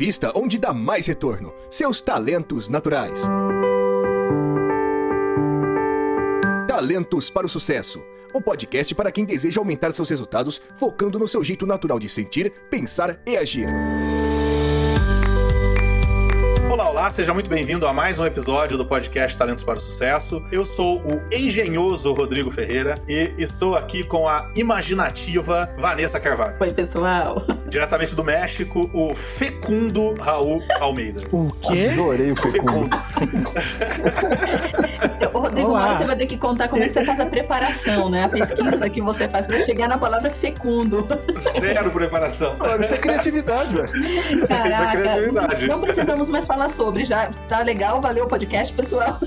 entrevista onde dá mais retorno: seus talentos naturais. Talentos para o Sucesso o podcast para quem deseja aumentar seus resultados focando no seu jeito natural de sentir, pensar e agir. Olá, seja muito bem-vindo a mais um episódio do podcast Talentos para o Sucesso. Eu sou o engenhoso Rodrigo Ferreira e estou aqui com a imaginativa Vanessa Carvalho. Oi, pessoal. Diretamente do México, o fecundo Raul Almeida. O quê? Adorei o fecundo. Rodrigo, agora você vai ter que contar como é que você faz a preparação, né? A pesquisa que você faz para chegar na palavra fecundo. Zero preparação. Isso é criatividade, velho. Caraca, Isso é criatividade. Não precisamos mais falar sobre sobre. Já tá legal, valeu o podcast, pessoal.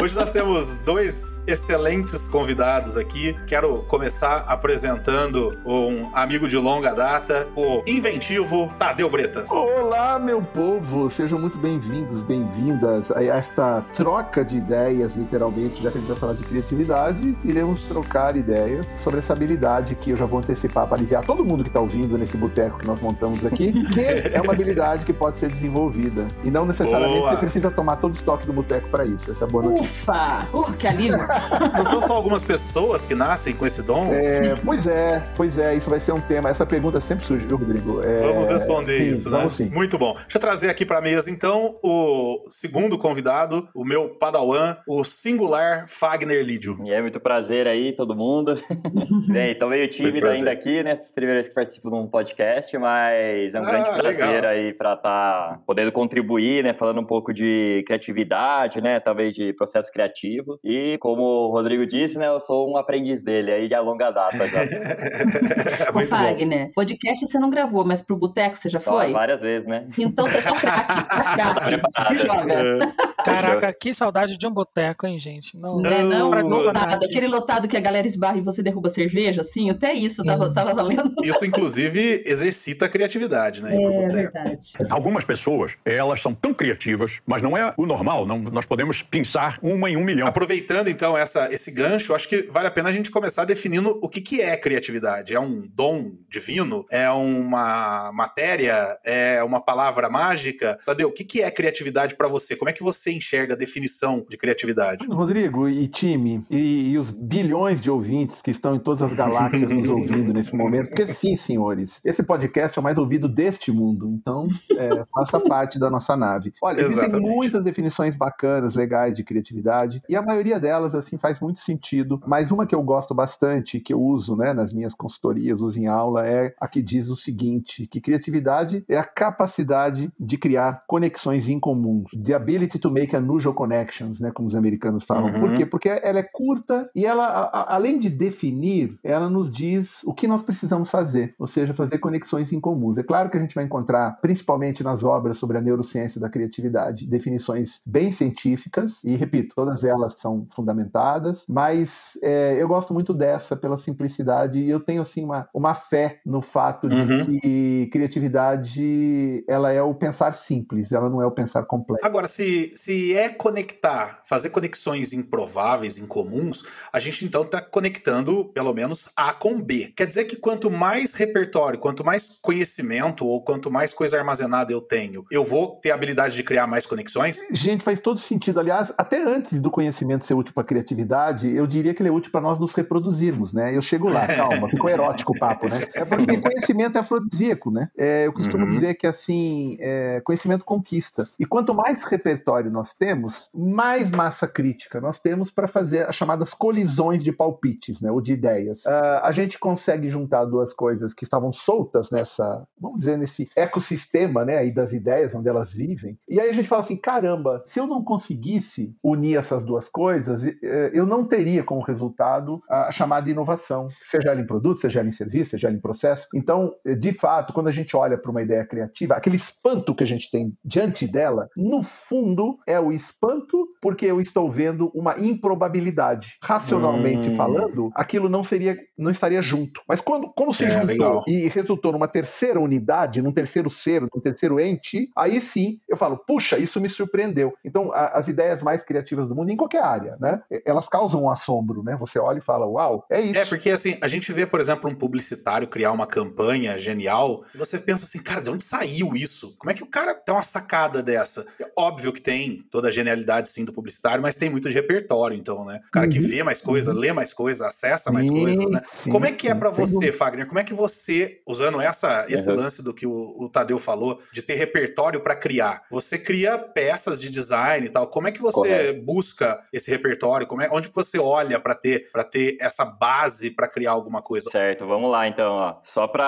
Hoje nós temos dois excelentes convidados aqui. Quero começar apresentando um amigo de longa data, o inventivo Tadeu Bretas. Olá, meu povo! Sejam muito bem-vindos, bem-vindas a esta troca de ideias, literalmente, já que a gente vai falar de criatividade, iremos trocar ideias sobre essa habilidade que eu já vou antecipar para aliviar todo mundo que está ouvindo nesse boteco que nós montamos aqui, que é uma habilidade que pode ser desenvolvida e não necessariamente boa. você precisa tomar todo o estoque do boteco para isso. Essa é a boa notícia. Ufa! Uh, que alívio! Não são só algumas pessoas que nascem com esse dom? É, pois é, pois é, isso vai ser um tema. Essa pergunta sempre surge, viu, Rodrigo? É, vamos responder sim, isso, né? Vamos sim. Muito bom. Deixa eu trazer aqui para mesa, então, o segundo convidado, o meu padawan, o singular Fagner Lídio. E é muito prazer aí, todo mundo. Bem, tô meio tímido ainda aqui, né? Primeira vez que participo de um podcast, mas é um ah, grande prazer legal. aí para estar tá podendo contribuir, né? Falando um pouco de criatividade, né? Talvez de processo criativo. E como o Rodrigo disse, né? Eu sou um aprendiz dele aí de longa data já. Ô, Fagner, podcast você não gravou, mas pro boteco você já foi? várias vezes, né? Então você tá craque, tá Se joga. Caraca, que saudade de um boteco, hein, gente? Não, não, é, não, lotado. Aquele lotado que a galera esbarra e você derruba cerveja, assim, até isso tava, tava valendo. Isso, inclusive, exercita a criatividade, né? É verdade. Algumas pessoas, elas são tão criativas mas não é o normal. Não, nós podemos pensar uma em um milhão. Aproveitando então essa, esse gancho, acho que vale a pena a gente começar definindo o que, que é criatividade. É um dom divino? É uma matéria? É uma palavra mágica? Tadeu, o que, que é criatividade para você? Como é que você enxerga a definição de criatividade? Rodrigo e time, e, e os bilhões de ouvintes que estão em todas as galáxias nos ouvindo nesse momento, porque sim, senhores, esse podcast é o mais ouvido deste mundo, então é, faça parte da nossa nave. Olha, Existem muitas definições bacanas, legais de criatividade, e a maioria delas, assim, faz muito sentido, mas uma que eu gosto bastante, que eu uso, né, nas minhas consultorias, uso em aula, é a que diz o seguinte, que criatividade é a capacidade de criar conexões incomuns, the ability to make unusual connections, né, como os americanos falam. Uhum. Por quê? Porque ela é curta e ela, a, além de definir, ela nos diz o que nós precisamos fazer, ou seja, fazer conexões incomuns. É claro que a gente vai encontrar, principalmente nas obras sobre a neurociência da criatividade, definições bem científicas, e repito, todas elas são fundamentadas, mas é, eu gosto muito dessa pela simplicidade e eu tenho assim uma, uma fé no fato de uhum. que criatividade ela é o pensar simples, ela não é o pensar complexo. Agora, se, se é conectar, fazer conexões improváveis, incomuns, a gente então está conectando pelo menos A com B. Quer dizer que quanto mais repertório, quanto mais conhecimento ou quanto mais coisa armazenada eu tenho, eu vou ter a habilidade de criar mais conexões? Gente, faz todo sentido. Aliás, até antes do conhecimento ser útil para a criatividade, eu diria que ele é útil para nós nos reproduzirmos, né? Eu chego lá, calma, ficou erótico o papo, né? É porque conhecimento é afrodisíaco, né? É, eu costumo uhum. dizer que, assim, é, conhecimento conquista. E quanto mais repertório nós temos, mais massa crítica nós temos para fazer as chamadas colisões de palpites, né? Ou de ideias. Uh, a gente consegue juntar duas coisas que estavam soltas nessa, vamos dizer, nesse ecossistema, né? Aí das ideias, onde elas vivem. E aí a gente fala assim: caramba, se eu não conseguisse unir essas duas coisas, eh, eu não teria como resultado a chamada inovação, seja ela em produto, seja ela em serviço, seja ela em processo. Então, de fato, quando a gente olha para uma ideia criativa, aquele espanto que a gente tem diante dela, no fundo, é o espanto porque eu estou vendo uma improbabilidade. Racionalmente Hum. falando, aquilo não seria, não estaria junto. Mas quando, como se É, juntou legal. e resultou numa terceira unidade, num terceiro ser, num terceiro ente, aí sim eu falo, puxa, isso me surpreendeu. Então, a- as ideias mais criativas do mundo, em qualquer área, né? Elas causam um assombro, né? Você olha e fala, uau, é isso. É, porque assim, a gente vê, por exemplo, um publicitário criar uma campanha genial, e você pensa assim, cara, de onde saiu isso? Como é que o cara tem uma sacada dessa? É óbvio que tem toda a genialidade, sim, do publicitário, mas tem muito de repertório, então, né? O cara que Uhum, vê mais coisa, lê mais coisa, acessa mais Sim, coisas, né? sim, Como é que é sem você. Fagner? Como é que você, usando essa, esse Uhum. lance do que o, o Tadeu falou, de ter repertório pra criar, você cria peças de design e tal. Como é que você Correto. busca esse repertório? Como é, onde que você olha pra ter, pra ter essa base pra criar alguma coisa? Certo, vamos lá então. Ó. Só para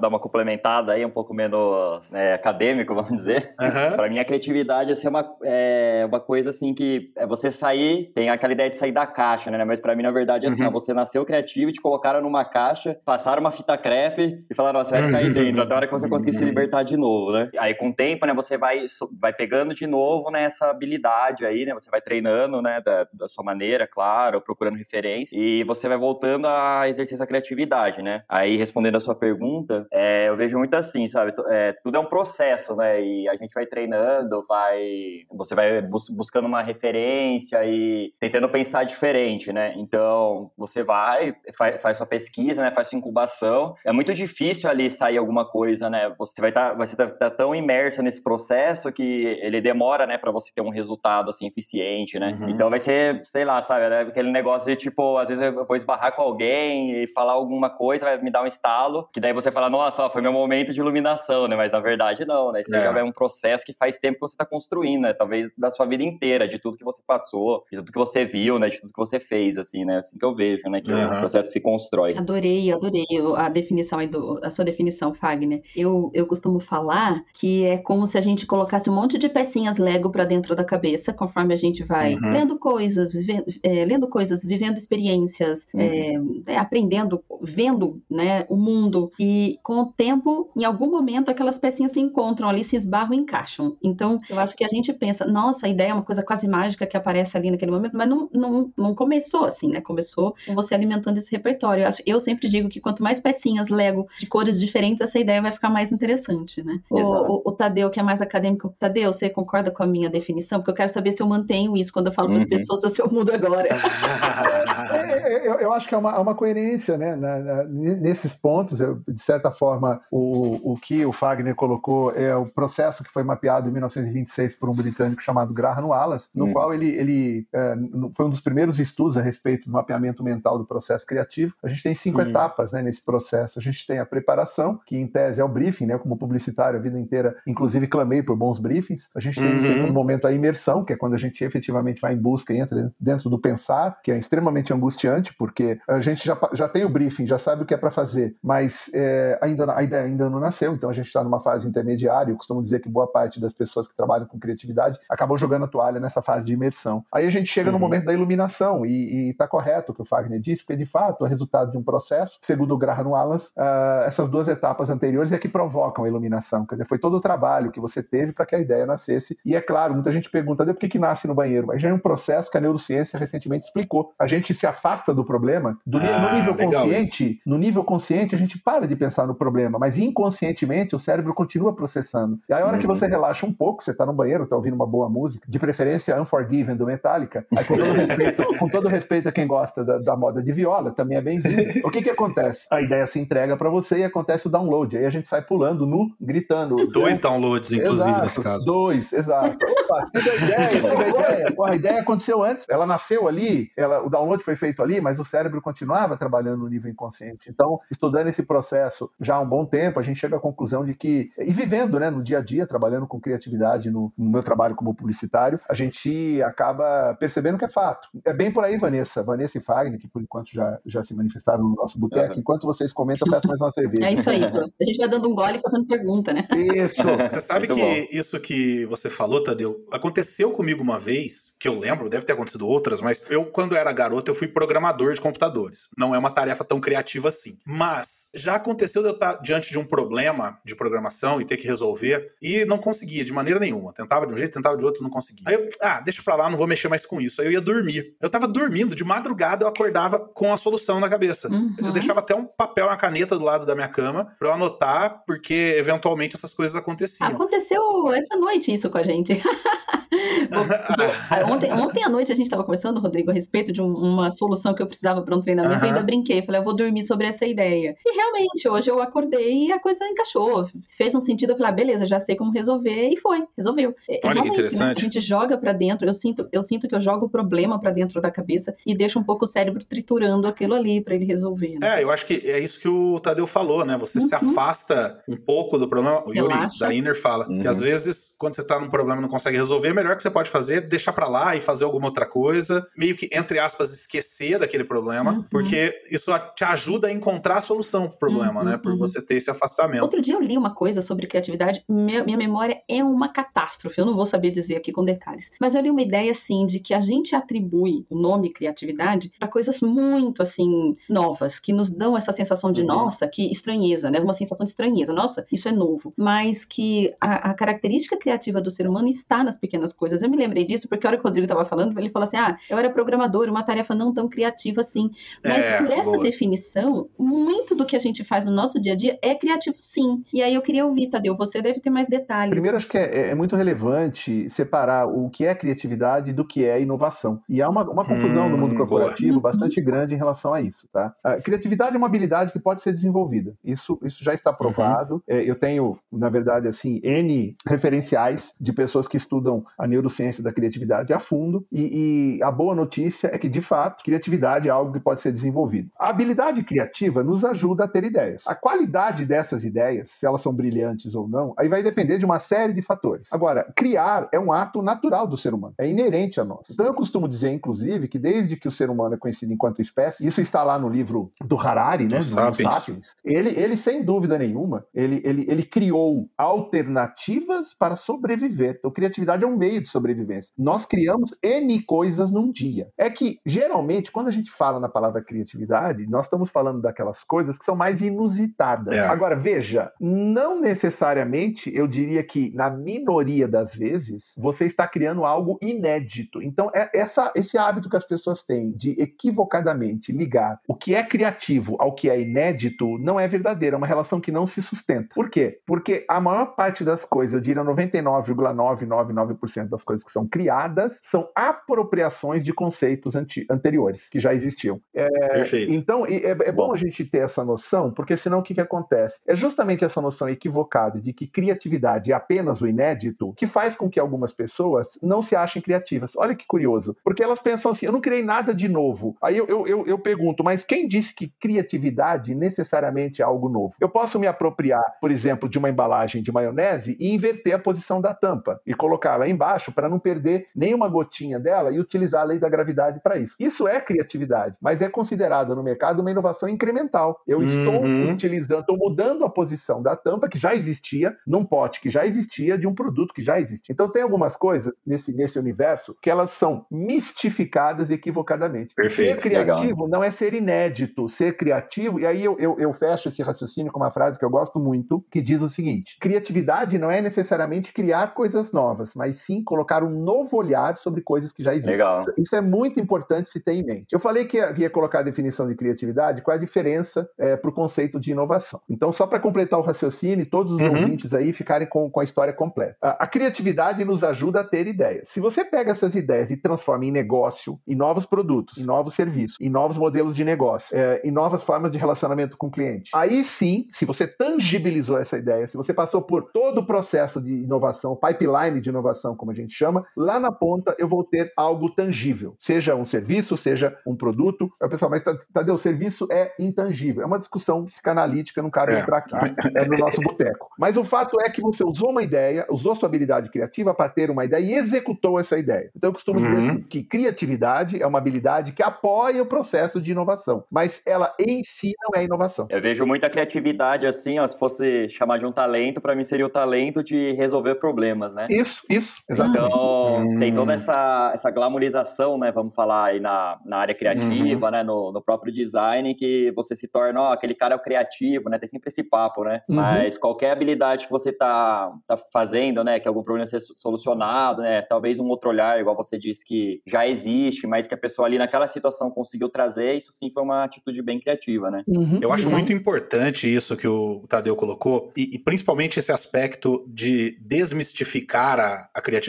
dar uma complementada aí, um pouco menos né, acadêmico, vamos dizer. Aham. Para mim, a criatividade assim, é, uma, é uma coisa assim que é você sair, tem aquela ideia de sair da caixa, né? Mas para mim, na verdade, é assim, Uhum. ó, você nasceu criativo e te colocaram numa caixa, passaram uma fita crepe e falaram, ó, você vai ficar aí dentro, até a hora que você conseguir se libertar de novo, né? Aí com o tempo, né, você vai, vai pegando de novo, né, essa habilidade aí, né? Você vai treinando, né, da, da sua maneira, claro, procurando referência, e você vai voltando a exercer essa criatividade, né? Aí, respondendo a sua pergunta, é, eu vejo muito assim, sabe? É, tudo é um processo, né? E a gente vai treinando, vai. Você vai bus- buscando uma referência e tentando pensar diferente, né? Então, você vai, faz, faz sua pesquisa, né? Faz sua incubação. É muito difícil ali sair alguma coisa, né? Você vai estar você tá, tá tão imerso nesse processo que ele demora, né, para você ter um resultado assim eficiente, né? Uhum. Então vai ser, sei lá, sabe, né? aquele negócio de tipo, às vezes eu vou esbarrar com alguém e falar alguma coisa, vai me dar um estalo, que daí você fala, nossa, ó, foi meu momento de iluminação, né? Mas na verdade não, né? Isso É. já é um processo que faz tempo que você tá construindo, né? Talvez da sua vida inteira, de tudo que você passou, de tudo que você viu, né? De tudo que você fez, assim, né? Assim que eu vejo, né? Que Aham. o processo se constrói. Adorei, adorei a definição aí do, a sua definição, Fagner. Eu, eu costumo falar que é como se a gente colocasse um monte de pecinhas Lego pra dentro da cabeça, conforme a gente vai Uhum. lendo coisas, vive- é, lendo coisas, vivendo experiências, é, é, aprendendo, vendo, né, o mundo. E com o tempo, em algum momento, aquelas pecinhas se encontram ali, se esbarram e encaixam. Então, eu acho que a gente pensa, nossa, a ideia é uma coisa quase mágica que aparece ali naquele momento, mas não, não, não começou assim, né? Começou com você alimentando esse repertório. Eu, acho, eu sempre digo que quanto mais pecinhas Lego de cores diferentes, essa ideia vai ficar mais interessante, né? O, o, o Tadeu, que é mais acadêmico, Tadeu, você concorda com a minha definição? Porque eu quero saber se eu mantenho isso quando eu falo para as Uhum. pessoas ou se eu mudo agora. É, eu, eu acho que é uma, é uma coerência, né? na- na- nesses pontos, eu, de certa forma, o, o que o Fagner colocou é o processo que foi mapeado em 1926 por um britânico chamado Graham Wallace, no Hum. qual ele, ele é, no- foi um dos primeiros estudos a respeito do mapeamento mental do processo criativo. A gente tem cinco Hum. etapas né, nesse processo. A gente tem a preparação, que em tese é o briefing, né? Como publicitário a vida inteira, inclusive clamei por bons briefings. A gente tem no Uhum. segundo momento a imersão, que é quando a gente efetivamente vai em busca e entra dentro do pensar, que é extremamente angustiante, porque a gente já, já tem o briefing, já sabe o que é para fazer, mas é, ainda, a ideia ainda não nasceu, então a gente está numa fase intermediária. Eu costumo dizer que boa parte das pessoas que trabalham com criatividade acabam jogando a toalha nessa fase de imersão. Aí a gente chega no Uhum. momento da iluminação, e está correto o que o Fagner disse, porque de fato é resultado de um processo, segundo o Graham Wallace, ah, essas duas etapas anteriores é que provocam a iluminação. Quer dizer, foi todo o trabalho que você teve para que a ideia nascesse. E é claro, muita gente pergunta, "Deu, por que, que nasce no banheiro? Mas já é um processo que a neurociência recentemente explicou. A gente se afasta do problema, do, Ah, no nível consciente, no nível consciente a gente para de pensar no problema, mas inconscientemente o cérebro continua processando. E aí a hora que Uhum. você relaxa um pouco, você está no banheiro, está ouvindo uma boa música, de preferência Unforgiven do Metallica, aí com todo respeito, com todo respeito a quem gosta da, da moda de viola, também é bem-vindo. O que que acontece? A ideia se entrega para você e acontece o download. Aí a gente sai pulando nu, gritando. Dois downloads, inclusive, Exato, nesse caso. Dois, exato. Opa, tive a ideia, tive a ideia. Porra, a ideia aconteceu antes, ela nasceu ali, ela, o download foi feito ali, mas o cérebro continuava trabalhando no nível inconsciente. Então, estudando esse processo já há um bom tempo, a gente chega à conclusão de que, e vivendo né, no dia a dia, trabalhando com criatividade no, no meu trabalho como publicitário, a gente acaba percebendo que é fato. É bem por aí, Vanessa. Vanessa e Fagner, que por enquanto já, já se manifestaram no nosso boteco. Uhum. Enquanto vocês comentam, eu peço mais uma cerveja. É isso aí, isso. A gente vai dando um gole e fazendo pergunta, né? Isso. Você sabe Muito que isso que você falou, Tadeu, aconteceu comigo uma vez, que eu lembro, deve ter acontecido outras, mas eu, quando era garoto, eu fui programador de computadores. Não é uma tarefa tão criativa assim. Mas já aconteceu de eu estar diante de um problema de programação e ter que resolver, e não conseguia de maneira nenhuma. Tentava de um jeito, tentava de outro, não conseguia. Aí eu, ah, deixa pra lá, não vou mexer mais com isso. Aí eu ia dormir. Eu tava dormindo, de madrugada eu acordava com a solução na cabeça. Uhum. Eu deixava até um papel, uma caneta do lado da minha cama pra eu anotar, porque eventualmente essas coisas aconteciam. Aconteceu essa noite isso com a gente. ontem, ontem à noite a gente estava conversando, Rodrigo, a respeito de um, uma solução que eu precisava para um treinamento. Uhum. Eu ainda brinquei, falei, eu vou dormir sobre essa ideia. E realmente, hoje eu acordei e a coisa encaixou. Fez um sentido, eu falei, ah, beleza, já sei como resolver. E foi, resolveu. É, Olha realmente, que interessante. Né, a gente joga para dentro, eu sinto, eu sinto que eu jogo o problema para dentro da cabeça e deixo um pouco o cérebro triturando aquilo ali para ele resolver. Né? É, eu acho que é isso que o Tadeu falou, né? Você uhum. se afasta um pouco do problema. O Yuri Relaxa. da Inner fala uhum. que às vezes, quando você tá num problema e não consegue resolver, é melhor que você pode fazer deixar para lá e fazer alguma outra coisa, meio que, entre aspas, esquecer daquele problema, uhum. porque isso te ajuda a encontrar a solução pro problema, uhum. né? Por uhum. você ter esse afastamento. Outro dia eu li uma coisa sobre criatividade, minha, minha memória é uma catástrofe, eu não vou saber dizer aqui com detalhes, mas eu li uma ideia assim de que a gente atribui o nome criatividade para coisas muito assim novas, que nos dão essa sensação de uhum. nossa, que estranheza, né? Uma sensação de estranheza, nossa, isso é novo, mas que a, a característica criativa do ser humano está nas pequenas coisas. Eu me lembrei disso porque a hora que o Rodrigo estava falando, ele falou assim: ah, eu era programador, uma tarefa não tão criativa assim. Mas é, por essa boa. definição, muito do que a gente faz no nosso dia a dia é criativo sim. E aí eu queria ouvir, Tadeu, você deve ter mais detalhes. Primeiro, acho que é, é muito relevante separar o que é criatividade do que é inovação. E há uma, uma confusão hum, no mundo hum, corporativo boa. bastante grande em relação a isso. Tá? A criatividade é uma habilidade que pode ser desenvolvida. Isso, isso já está provado. Uhum. É, eu tenho, na verdade, assim, N referenciais de pessoas que estudam a neurociência da criatividade a fundo, e, e, a boa notícia é que, de fato, criatividade é algo que pode ser desenvolvido. A habilidade criativa nos ajuda a ter ideias. A qualidade dessas ideias, se elas são brilhantes ou não, aí vai depender de uma série de fatores. Agora, criar é um ato natural do ser humano, é inerente a nós. Então eu costumo dizer, inclusive, que desde que o ser humano é conhecido enquanto espécie, isso está lá no livro do Harari, né, do Sapiens. Sapiens ele, ele, sem dúvida nenhuma, ele, ele, ele criou alternativas para sobreviver. Então, criatividade é um meio de sobrevivência. Nós criamos N coisas num dia. É que, geralmente, quando a gente fala na palavra criatividade, nós estamos falando daquelas coisas que são mais inusitadas. É. Agora, veja, não necessariamente eu diria que, na minoria das vezes, você está criando algo inédito. Então, é essa, esse hábito que as pessoas têm de equivocadamente ligar o que é criativo ao que é inédito não é verdadeiro, é uma relação que não se sustenta. Por quê? Porque a maior parte das coisas, eu diria 99,999% das coisas que são criadas, são apropriações de conceitos anteriores, que já existiam. É, Perfeito. Então, é, é bom. bom. a gente ter essa noção, porque senão o que, que acontece? É justamente essa noção equivocada de que criatividade é apenas o inédito que faz com que algumas pessoas não se achem criativas. Olha que curioso, porque elas pensam assim: eu não criei nada de novo. Aí eu, eu, eu, eu pergunto, mas quem disse que criatividade necessariamente é algo novo? Eu posso me apropriar, por exemplo, de uma embalagem de maionese e inverter a posição da tampa e colocar lá embaixo para não perder nem uma gotinha dela e utilizar a lei da gravidade para isso. Isso é criatividade, mas é considerado no mercado uma inovação incremental. Eu uhum. estou utilizando, estou mudando a posição da tampa que já existia num pote que já existia de um produto que já existia. Então tem algumas coisas nesse, nesse universo que elas são mistificadas equivocadamente. Perfeito, ser criativo legal. não é ser inédito, ser criativo, e aí eu, eu, eu fecho esse raciocínio com uma frase que eu gosto muito, que diz o seguinte: criatividade não é necessariamente criar coisas novas, mas sim colocar um novo olhar olhar sobre coisas que já existem. Legal. Isso é muito importante se ter em mente. Eu falei que ia, que ia colocar a definição de criatividade, qual é a diferença é, para o conceito de inovação. Então, só para completar o raciocínio, todos os uhum. ouvintes aí ficarem com, com a história completa. A, a, criatividade nos ajuda a ter ideias. Se você pega essas ideias e transforma em negócio, em novos produtos, em novos serviços, em novos modelos de negócio, é, em novas formas de relacionamento com o cliente, aí sim, se você tangibilizou essa ideia, se você passou por todo o processo de inovação, pipeline de inovação, como a gente chama, lá na ponta eu vou ter algo tangível, seja um serviço, seja um produto. Aí o pessoal, mas Tadeu, o serviço é intangível. É uma discussão psicanalítica, não cabe é. para aqui, é no nosso boteco. Mas o fato é que você usou uma ideia, usou sua habilidade criativa para ter uma ideia e executou essa ideia. Então eu costumo uhum. dizer que criatividade é uma habilidade que apoia o processo de inovação, mas ela em si não é inovação. Eu vejo muita criatividade assim, ó, se fosse chamar de um talento, para mim seria o talento de resolver problemas, né? Isso, isso, exatamente. Então, hum. tem toda essa, essa glamorização, né? Vamos falar aí na, na área criativa, uhum. né? No, no próprio design, que você se torna, ó, aquele cara é o criativo, né? Tem sempre esse papo, né? Uhum. Mas qualquer habilidade que você tá, tá fazendo, né? Que algum problema seja solucionado, né? Talvez um outro olhar, igual você disse, que já existe, mas que a pessoa ali naquela situação conseguiu trazer, isso sim foi uma atitude bem criativa, né? Uhum. Eu acho muito importante isso que o Tadeu colocou, e, e principalmente esse aspecto de desmistificar a, a criatividade,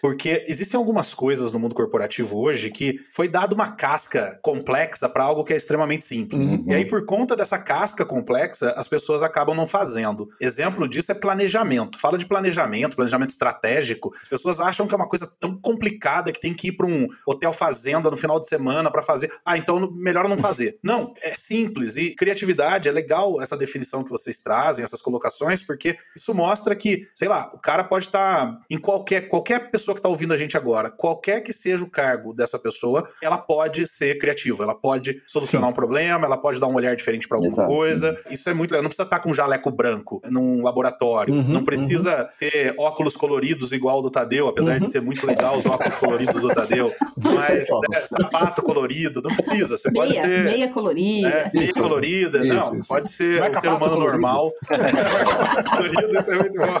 porque existem algumas coisas no mundo corporativo hoje que foi dado uma casca complexa para algo que é extremamente simples. Uhum. E aí, por conta dessa casca complexa, as pessoas acabam não fazendo. Exemplo disso é planejamento. Fala de planejamento, planejamento estratégico. As pessoas acham que é uma coisa tão complicada que tem que ir para um hotel fazenda no final de semana para fazer. Ah, então melhor não fazer. Não, é simples. E criatividade, é legal essa definição que vocês trazem, essas colocações, porque isso mostra que, sei lá, o cara pode estar tá em qualquer, qualquer pessoa que está ouvindo a gente agora, qualquer que seja o cargo dessa pessoa, ela pode ser criativa, ela pode solucionar Sim. um problema, ela pode dar um olhar diferente para alguma Exato. coisa. Isso é muito legal. Não precisa estar tá com um jaleco branco num laboratório, uhum, não precisa uhum. ter óculos coloridos igual o do Tadeu, apesar uhum. de ser muito legal os óculos coloridos do Tadeu, mas né, sapato colorido, não precisa. Você meia, pode ser. Meia colorida. É, meia isso, colorida. Isso, não, isso. pode ser um ser humano colorido. normal. colorido, isso é muito bom.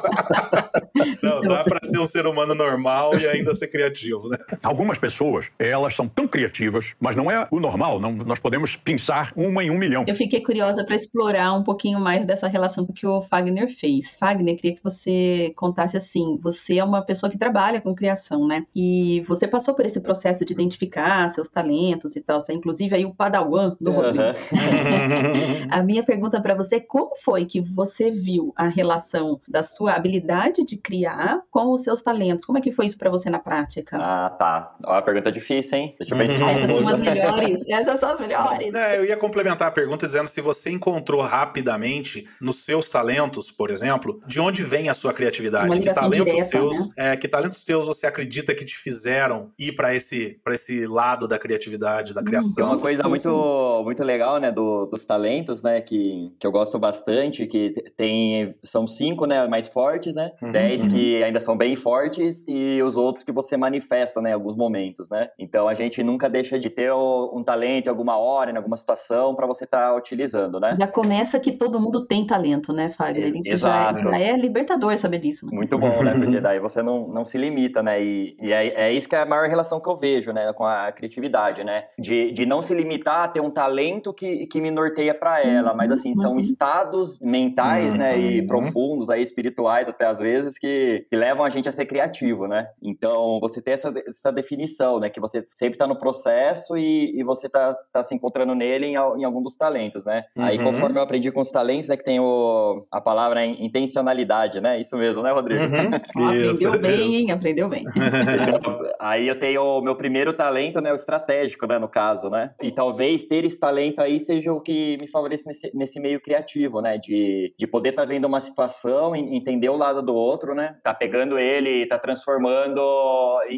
Não, dá para ser um ser humano normal e ainda ser criativo, né? Algumas pessoas, elas são tão criativas, mas não é o normal. Não, nós podemos pensar uma em um milhão. Eu fiquei curiosa para explorar um pouquinho mais dessa relação que o Fagner fez. Fagner, queria que você contasse assim: você é uma pessoa que trabalha com criação, né? E você passou por esse processo de identificar seus talentos e tal. Você, é, inclusive, aí o padawan do Rodrigo. a minha pergunta para você é como foi que você viu a relação da sua habilidade de criar com os seus talentos? Como é que foi isso para você na prática? Ah, tá. Uma pergunta difícil, hein? Deixa eu pensar. Essas são as melhores. Essas são as melhores. É, eu ia complementar a pergunta dizendo se você encontrou rapidamente nos seus talentos, por exemplo, de onde vem a sua criatividade? Que talentos direta, seus, né? é, que talentos teus você acredita que te fizeram ir para esse, esse lado da criatividade, da criação? Uma coisa muito, muito legal, né, do, dos talentos, né, que, que eu gosto bastante, que tem, são cinco, né, mais fortes, né, uhum, dez uhum. que ainda são bem fortes e os outros que você manifesta, né, em alguns momentos, né. Então a gente nunca deixa de ter um talento em alguma hora, em alguma situação para você estar tá utilizando, né. Já começa que todo mundo tem talento, né, Fagner? Isso Exato. Já, já é libertador saber disso. Né? Muito bom, né, porque daí você não, não se limita, né, e, e é, é isso que é a maior relação que eu vejo, né, com a criatividade, né, de, de não se limitar a ter um talento que, que me norteia para ela, mas assim, são uhum. estados mentais, né, e uhum. profundos, aí, espirituais até às vezes, que, que levam a gente a ser criativo, né, então você tem essa, essa definição, né, que você sempre está no processo e, e você está tá se encontrando nele em, em algum dos talentos, né, uhum. aí conforme eu aprendi com os talentos, é que tem o, a palavra intencionalidade, né, isso mesmo, né, Rodrigo? Uhum. aprendeu bem, hein? aprendeu bem. aí eu tenho o meu primeiro talento, né, o estratégico, né, no caso, né, e talvez ter esse talento aí seja o que me favorece nesse, nesse meio criativo, né? De, de poder estar tá vendo uma situação, entender o lado do outro, né? Tá pegando ele, tá transformando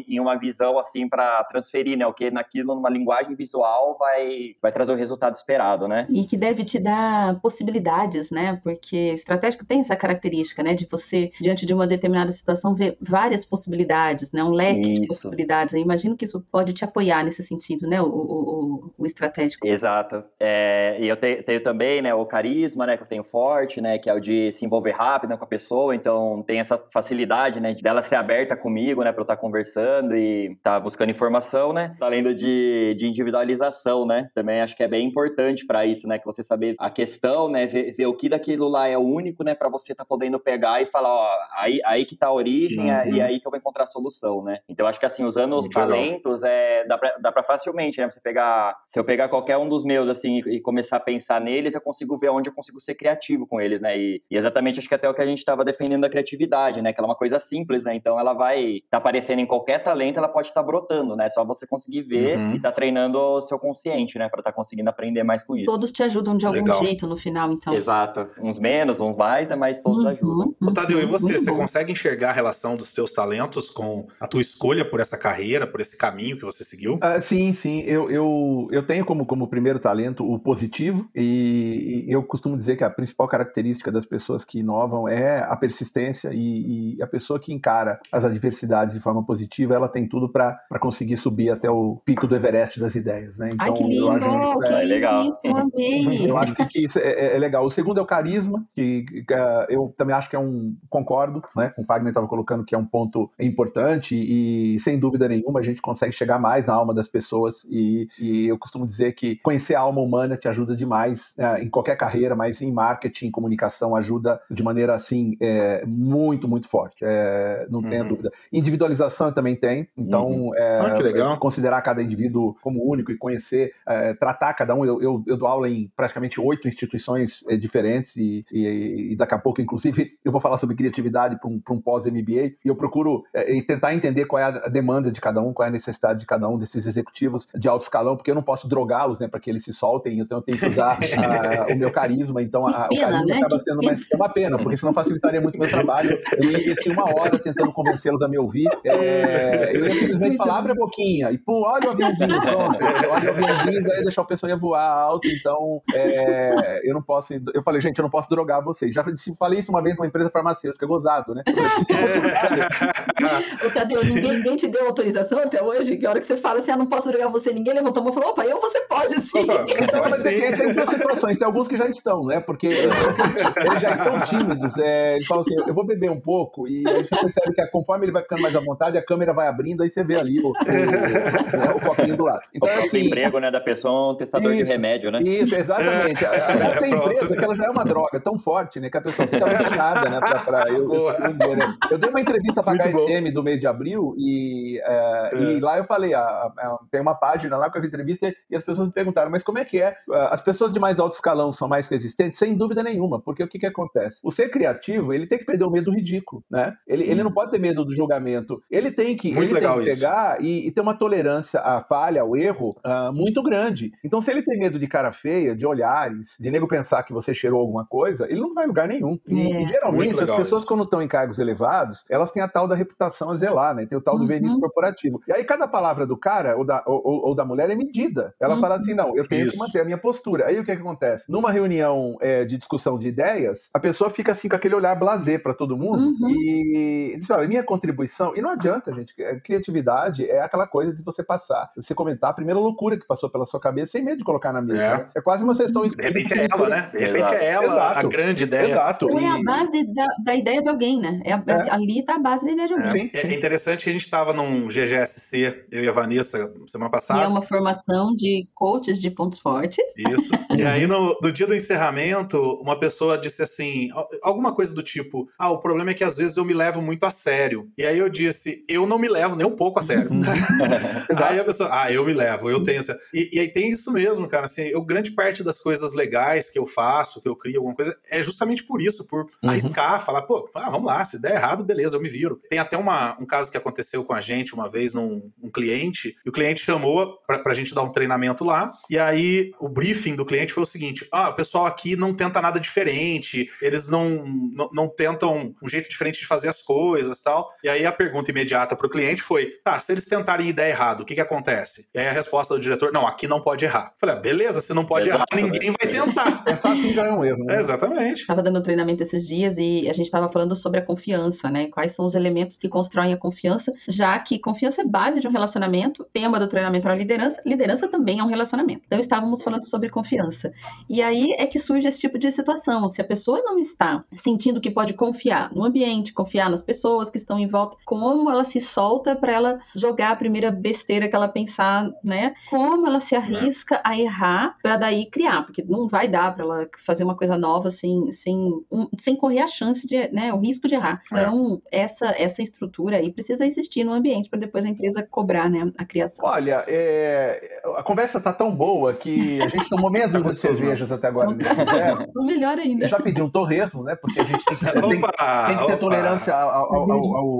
em uma visão assim para transferir, né? O que naquilo numa linguagem visual vai vai trazer o resultado esperado, né? E que deve te dar possibilidades, né? Porque o estratégico tem essa característica, né? De você diante de uma determinada situação ver várias possibilidades, né? Um leque isso. de possibilidades. Eu imagino que isso pode te apoiar nesse sentido, né? O, o, o estratégico. Exato. É, e eu te, tenho também, né, o carisma, né, que eu tenho forte, né, que é o de se envolver rápido né, com a pessoa, então tem essa facilidade, né, de dela ser aberta comigo, né, para eu estar tá conversando e estar tá buscando informação, né, além de, de individualização, né, também acho que é bem importante para isso, né, que você saber a questão, né, ver, ver o que daquilo lá é único, né, para você estar tá podendo pegar e falar, ó, aí, aí que tá a origem é, uhum. e aí que eu vou encontrar a solução, né. Então acho que assim, usando os talentos, é, dá pra, dá pra facilmente, né, você pegar, se eu pegar qualquer um dos meus, assim, e começar a pensar neles, eu consigo ver onde eu consigo ser criativo com eles, né? E, e exatamente acho que até o que a gente estava defendendo da criatividade, né? Que ela é uma coisa simples, né? Então ela vai tá aparecendo em qualquer talento, ela pode estar tá brotando, né? Só você conseguir ver uhum. e tá treinando o seu consciente, né? Para estar tá conseguindo aprender mais com isso. Todos te ajudam de algum Legal. jeito no final, então. Exato. Uns menos, uns mais, né? Mas todos uhum. ajudam. Ô, Tadeu, e você? Você consegue enxergar a relação dos teus talentos com a tua escolha por essa carreira, por esse caminho que você seguiu? Uh, sim, sim. Eu, eu, eu tenho como, como primeiro talento o positivo e eu costumo dizer que a principal característica das pessoas que inovam é a persistência e, e a pessoa que encara as adversidades de forma positiva, ela tem tudo para conseguir subir até o pico do Everest das ideias, né? Então, Ai, que lindo! Acho, que é, legal. isso, amei! Eu acho que, que isso é, é, é, legal. O segundo é o carisma, que, que, eu também acho que é um, concordo, né, com o Wagner estava colocando que é um ponto importante e, sem dúvida nenhuma, a gente consegue chegar mais na alma das pessoas e, e eu costumo dizer que conhecer a alma humana te ajuda demais né, em qualquer carreira, mas em marketing, comunicação ajuda de maneira assim é, muito, muito forte. É, não uhum. tenha dúvida. Individualização eu também tem, então uhum. é, ah, considerar cada indivíduo como único e conhecer, é, tratar cada um. Eu, eu, eu, dou aula em praticamente oito instituições é, diferentes e, e, e, daqui a pouco, inclusive, eu vou falar sobre criatividade para um, um pós-MBA e eu procuro é, tentar entender qual é a demanda de cada um, qual é a necessidade de cada um desses executivos de alto escalão, porque eu não posso drogá-los né, para que eles se soltem, então eu tenho que usar a, o meu carisma, então a, pena, o carisma né? acaba sendo mais, é uma pena, porque isso não facilitaria muito o meu trabalho. Eu ia investir uma hora tentando convencê-los a me ouvir. É, eu ia simplesmente falar, abre a boquinha, e pum, olha o aviãozinho, pronto. Olha o aviãozinho, aí deixar o pessoal ia voar alto, então é, eu não posso. Eu falei, gente, eu não posso drogar vocês. Já falei isso uma vez numa empresa farmacêutica, gozado, né? Ô, Tadeu, ninguém, ninguém te deu autorização até hoje? Que a hora que você fala assim, ah, não posso drogar você, ninguém levantou a mão e falou, opa, eu você pode sim. Então, mas tem, tem duas situações, tem alguns que já estão, né? Porque eles já estão tímidos. É, eles falam assim, eu vou beber um pouco, e aí você percebe que conforme ele vai ficando mais à vontade, a câmera vai abrindo, aí você vê ali o, o, o, o copinho do lado. Então, o assim, emprego né, da pessoa é um testador isso, de remédio, né? Isso, exatamente. Aliás, tem empresa que ela já é uma droga tão forte, né? Que a pessoa fica alucinada, né? Pra, pra eu, eu, eu, né? eu, dei uma entrevista para a HSM do mês de abril e, é, é. e lá eu falei, a, a, tem uma página lá com as entrevistas e as pessoas me perguntaram, mas como é que é? As pessoas de mais alto escalão são mais resistentes? Sem dúvida nenhuma, porque o que, que acontece? O ser criativo, ele tem que perder o medo ridículo, né? Ele, hum. ele não pode ter medo do julgamento. Ele tem que, muito ele legal tem que pegar e, e, ter uma tolerância à falha, ao erro, uh, muito grande. Então, se ele tem medo de cara feia, de olhares, de nego pensar que você cheirou alguma coisa, ele não vai em lugar nenhum. E, é. e geralmente, as pessoas, isso. quando estão em cargos elevados, elas têm a tal da reputação a zelar, né? Tem o tal do uhum. verniz corporativo. E aí, cada palavra do cara ou da, ou, ou da mulher é medida. Ela uhum. fala assim: não, eu tenho isso. que manter a minha postura. Aí o que, é que acontece? Numa reunião é, de discussão de ideias, a pessoa fica assim com aquele olhar blazer para todo mundo uhum. e diz: olha, minha contribuição. E não adianta, gente. É, criatividade é aquela coisa de você passar, você comentar a primeira loucura que passou pela sua cabeça sem medo de colocar na mesa. É, né? é quase uma sessão. De repente é ela, né? De repente é ela Exato. a grande ideia. Exato. Ou é a base da, da ideia de alguém, né? É, é. Ali está a base da ideia de alguém. É, é interessante que a gente estava num GGSC, eu e a Vanessa, semana passada. E é uma formação de coaches de pontos fortes. Isso. e aí, no, no dia do encerramento, uma pessoa disse assim, alguma coisa do tipo, ah, o problema é que às vezes eu me levo muito a sério. E aí eu disse, eu não me levo nem um pouco a sério. Uhum. aí a pessoa, ah, eu me levo, eu tenho essa. E, e aí tem isso mesmo, cara, assim, eu, grande parte das coisas legais que eu faço, que eu crio alguma coisa, é justamente por isso, por uhum. arriscar, falar, pô, ah, vamos lá, se der errado, beleza, eu me viro. Tem até uma, um caso que aconteceu com a gente uma vez num um cliente, e o cliente chamou pra, pra gente dar um treinamento lá, e aí o briefing do cliente foi o seguinte: ah, o pessoal aqui não tenta nada diferente, eles não, não, não tentam um jeito diferente de fazer as coisas tal. E aí a pergunta imediata pro cliente foi: tá, se eles tentarem ideia errado, o que que acontece? E aí a resposta do diretor: não, aqui não pode errar. Eu falei, ah, beleza, se não pode Exato, errar, ninguém vai tentar. É só assim já é um erro, né? É, exatamente. Estava dando treinamento esses dias e a gente estava falando sobre a confiança, né? Quais são os elementos que constroem a confiança, já que confiança é base de um relacionamento. Tema do treinamento era liderança, liderança também é um relacionamento. Então estávamos falando sobre confiança. E aí é que surge esse tipo de situação. Se a pessoa não está sentindo que pode confiar no ambiente, confiar nas pessoas que estão em volta, como ela se solta para ela jogar a primeira besteira que ela pensar, né? Como ela se arrisca a errar para daí criar, porque não vai dar para ela fazer uma coisa nova sem, sem, um, sem correr a chance de, né, o risco de errar. É. Então, essa, essa estrutura aí precisa existir no ambiente para depois a empresa cobrar, né, a criação. Olha, é, a conversa tá tão boa que a gente tomou meia dúzia de cervejas até agora. É, melhor ainda. Eu já pedi um torresmo, né? Porque a gente tem que, ter, tem, tem que ter tolerância ao, ao,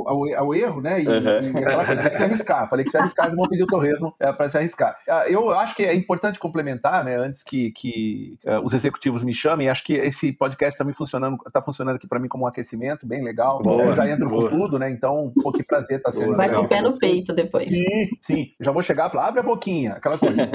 ao, ao, erro, né? E, uhum. e tem que se arriscar. Falei que se arriscar, eles vão pedir o torresmo é, para se arriscar. Ah, eu acho que é importante complementar, né? Antes que, que uh, os executivos me chamem, acho que esse podcast está funcionando, tá funcionando aqui para mim como um aquecimento bem legal. Boa, eu já entro boa. com tudo, né? Então, pô, que prazer estar tá sendo. Vai com o pé no peito depois. Sim, sim. Já vou chegar e falar, abre a boquinha, aquela coisa.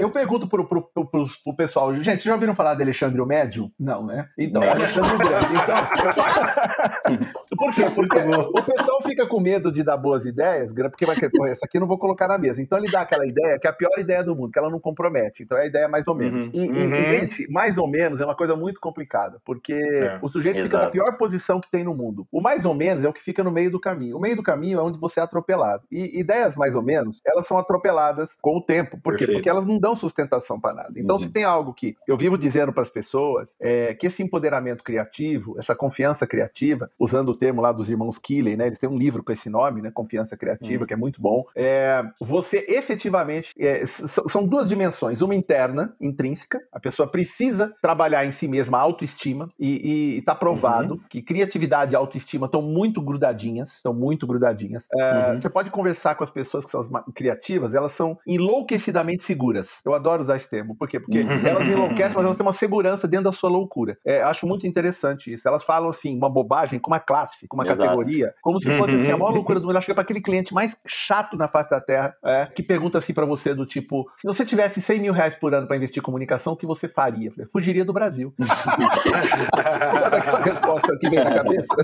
eu pergunto pro, pro, pro, pro, pessoal, gente, vocês já ouviram falar de Alexandre o Médio? Não, né? Então, Alexandre o Grande. Então, Por quê? Porque o pessoal fica com medo de dar boas ideias, porque vai querer, essa aqui eu não vou colocar na mesa. Então ele dá aquela ideia que é a pior ideia do mundo, que ela não compromete. Então é a ideia mais ou menos. Uhum. E, uhum. e, gente, mais ou menos é uma coisa muito complicada, porque é. o sujeito Exato. fica na pior posição que tem no mundo. O mais ou menos é o que fica no meio do caminho. O meio do caminho é onde você é atropelado. E ideias mais ou menos, elas são atropeladas com o tempo. Por quê? Porque elas não dão sustentação para nada. Então, uhum. se tem algo que eu vivo dizendo para as pessoas, é que esse empoderamento criativo, essa confiança criativa, usando o termo lá dos irmãos Killen, né? Eles têm um livro com esse nome, né? Confiança Criativa, uhum. que é muito bom. É, você efetivamente. É, são duas dimensões. Uma interna, intrínseca, a pessoa precisa trabalhar em si mesma a autoestima, e está provado uhum. que criatividade e autoestima estão muito grudadinhas, estão muito grudadinhas. É, uhum. Você pode conversar com as pessoas que são criativas, elas são enlouquecidamente seguras. Eu adoro usar esse termo. Por quê? Porque elas enlouquecem, mas elas têm uma segurança dentro da sua loucura. É, acho muito interessante isso. Elas falam assim, uma bobagem com uma classe, com uma Exato. categoria, como se fosse assim, a maior loucura do mundo. Ela chega para aquele cliente mais chato na face da Terra, é, que pergunta assim para você do tipo, se você tivesse 100 mil reais por ano para investir em comunicação, o que você faria? Falei, fugiria do Brasil. aquela resposta que vem na cabeça.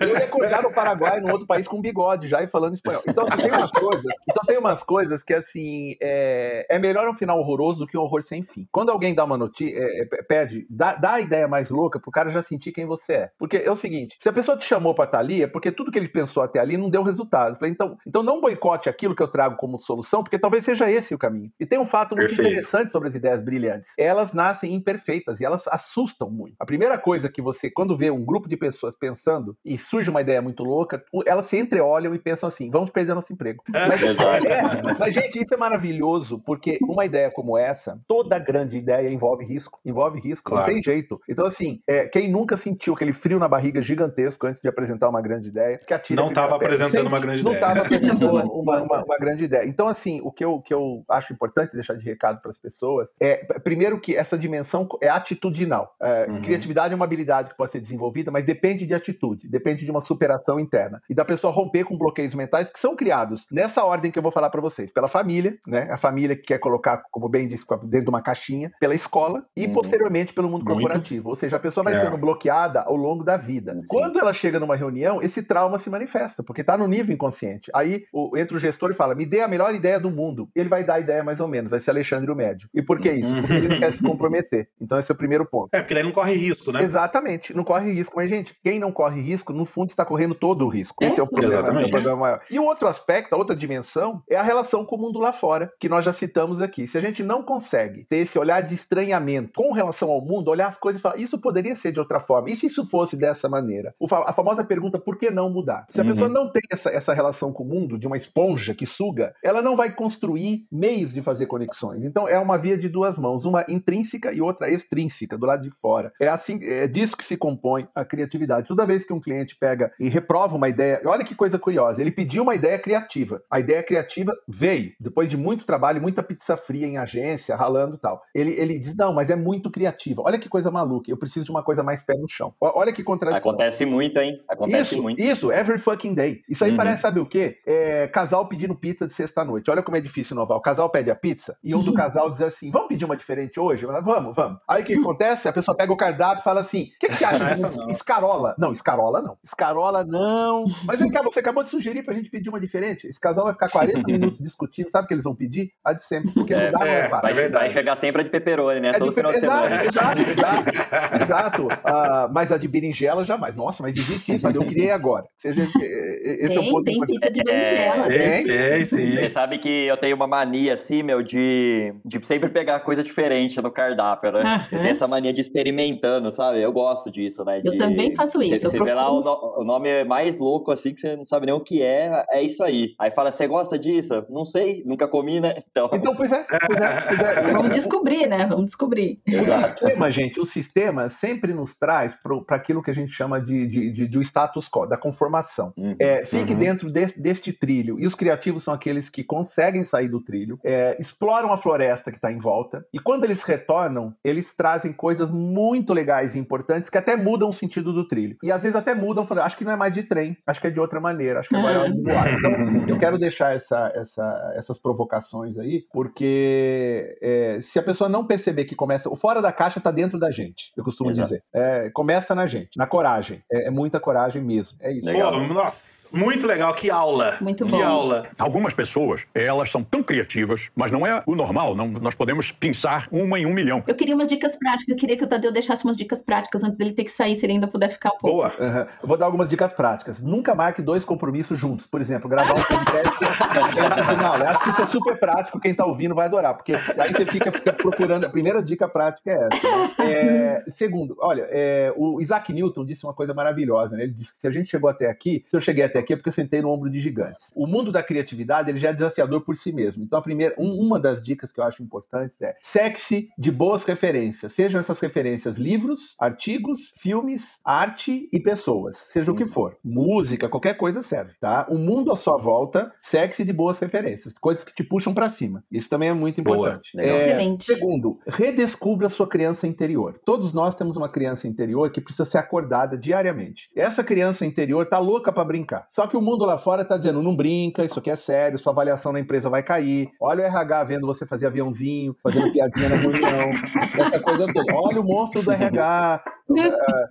Eu ia acordar no Paraguai, num outro país, com bigode já e falando espanhol. Então, assim, tem umas coisas, então tem umas coisas que, assim, é, é melhor um final horroroso do que um horror sem fim. Quando alguém dá uma notícia, é, é, pede, dá, dá a ideia mais louca pro cara já sentir quem você é. Porque é o seguinte, se a pessoa te chamou pra estar ali, é porque tudo que ele pensou até ali não deu resultado. falei, então, então não boicote aquilo que eu trago como solução, porque talvez seja esse o caminho. E tem um fato muito Perfeito. interessante sobre as ideias brilhantes. Elas nascem imperfeitas e elas assustam muito. A primeira coisa que você, quando vê um grupo de pessoas pensando e surge uma ideia muito louca, elas se entreolham e pensam assim: vamos perder nosso emprego. É. Mas, é, mas, gente, isso é maravilhoso, porque uma ideia como essa, toda grande ideia envolve risco. Envolve risco, claro. não tem jeito. Então, assim, é, quem nunca sentiu aquele frio na barriga gigantesco antes de apresentar uma grande ideia, que atira. Não estava apresentando uma grande não ideia. Não estava apresentando uma, uma, uma, grande ideia. Então, assim, o que eu, que eu acho importante deixar de recado para as pessoas é, primeiro, que essa dimensão é atitudinal. É, uhum. Criatividade é uma habilidade que pode ser desenvolvida, mas depende de atitude, depende de uma superação interna e da pessoa romper com bloqueios mentais que são criados nessa ordem que eu vou falar para vocês: pela família, né? A família que quer colocar, como bem disse, dentro de uma caixinha, pela escola e uhum. posteriormente pelo mundo Muito. corporativo. Ou seja, a pessoa vai é. sendo bloqueada ao longo da vida. Sim. Quando ela chega numa reunião, esse trauma se manifesta, porque está no nível inconsciente. Aí o, entra o gestor e fala: me dê a melhor ideia do mundo. Ele vai dar a ideia mais ou menos, vai ser Alexandre o Médio. E por que isso? Porque ele não quer se comprometer. Então esse é o primeiro ponto. É, porque daí não corre risco, né? Exatamente, não corre risco. Mas, gente, quem não corre risco, no fundo, está correndo todo o risco. Esse é o problema. É o problema maior. E o outro aspecto, a outra dimensão, é a relação com o mundo lá fora, que nós já citamos aqui. Se a gente não consegue ter esse olhar de estranhamento com relação ao mundo, olhar as coisas e falar, isso poderia ser de outra forma. E se isso fosse dessa maneira? A famosa pergunta, por que não mudar? Se a uhum. pessoa não tem essa, essa relação com o mundo, de uma esponja que suga, ela não vai construir meios de fazer conexões. Então, é uma via de duas mãos, uma intrínseca e outra extrínseca, do lado de fora. É assim, é disso que se compõe a criatividade. Toda vez que um cliente pega e reprova uma ideia, olha que coisa curiosa, ele pediu uma ideia criativa. A ideia criativa veio, depois de muito trabalho, muita pizza fria em agência, ralando e tal. Ele, ele diz, não, mas é muito criativa. Olha que coisa maluca, eu preciso de uma coisa mais pé no chão. Olha que contradição. Acontece muito, hein? Acontece isso, muito. Isso, every fucking day. Isso aí uhum. parece, sabe o quê? É, casal pedindo pizza de sexta-noite. Olha como é difícil inovar. O casal pede a pizza e um do casal diz assim, vamos pedir uma diferente hoje? Falo, vamos, vamos. Aí o que acontece? A pessoa pega o cardápio e fala assim, o que, que você acha de escarola? Não, escarola não. Escarola não. Mas vem cá, você acabou de sugerir pra gente pedir uma diferente. Esse casal vai ficar 40 minutos discutindo. Sabe o que eles vão pedir? A de sempre. Porque é, não dá é, vai, é vai chegar sempre a de peperoni, né? É Todo de, final de exato, semana. Exato, exato. exato. Uh, mas a de berinjela jamais. Nossa, mas existe isso. Mas eu criei agora. Seja, esse tem, é um ponto tem pizza de berinjela. É, tem, sim. Você sabe que eu tenho uma mania, assim, meu, de, de sempre pegar coisa diferente no cardápio, né? Uhum. Tem essa mania de experimentando, sabe? Eu gosto disso, né? De, eu também faço isso. Você, vê lá o, no, o, nome mais louco, assim, que você não sabe nem o que é, é isso aí. Aí fala, você gosta disso? Não sei, nunca comi, né? Então, então pois, é, pois, é, pois é. Vamos descobrir, né? Vamos descobrir. O sistema, gente, o sistema sempre nos traz para aquilo que a gente chama de, de, de, de status quo, da conformação. Uhum. É, fique uhum. dentro de, deste trilho. E os criativos são aqueles que conseguem sair do trilho, é, exploram a floresta que está em volta, e quando eles retornam, eles trazem coisas muito legais e importantes que até mudam o sentido do trilho. E às vezes até mudam, falam, acho que não é mais de trem, acho que é de outra maneira, acho que agora é voar. Então, eu quero deixar essa, essa, essas provocações aí, porque é, se a pessoa não perceber que começa. O fora da caixa está dentro da gente, eu costumo Exato. dizer. É, começa na gente, na coragem. É, é muita coragem mesmo. É isso. Pô, nossa, muito legal, que aula. Muito bom. Que aula. Algumas pessoas, elas são tão criativas, mas não é o normal, não, nós podemos pensar uma em um milhão. Eu queria umas dicas práticas, eu queria que o Tadeu deixasse umas dicas práticas antes dele ter que sair, se ele ainda puder ficar um pouco. Boa. Uhum. Eu vou dar algumas dicas práticas. Nunca marque dois compromissos juntos. Por exemplo, gravar um podcast. eu acho que isso é super prático, quem está ouvindo vai adorar, porque aí você fica, fica, procurando. A primeira dica prática é essa. Né? É, segundo, olha, é, o Isaac Newton disse uma coisa maravilhosa, né? Ele disse que se a gente chegou até aqui, se eu cheguei até aqui é porque eu sentei no ombro de gigantes. O mundo da criatividade ele já é desafiador por si mesmo. Então, a primeira, um, uma das dicas que eu acho importantes é sexe de boas referências. Sejam essas referências livros, artigos, filmes, arte e pessoas. Seja o que for. Música, qualquer coisa serve, tá? O mundo à sua volta, sexe de boas referências. Coisas que te puxam para cima. Isso também é muito importante. É, segundo, redescubra a sua criança interior. Todos nós temos uma criança interior que precisa ser acordada diariamente. Essa criança interior tá louca para brincar. Só que o mundo lá fora tá dizendo, não brinca, isso aqui é sério, sua avaliação na empresa vai cair. Olha o RH vendo você fazer aviãozinho, fazendo piadinha na reunião, essa coisa toda. Olha o monstro do RH,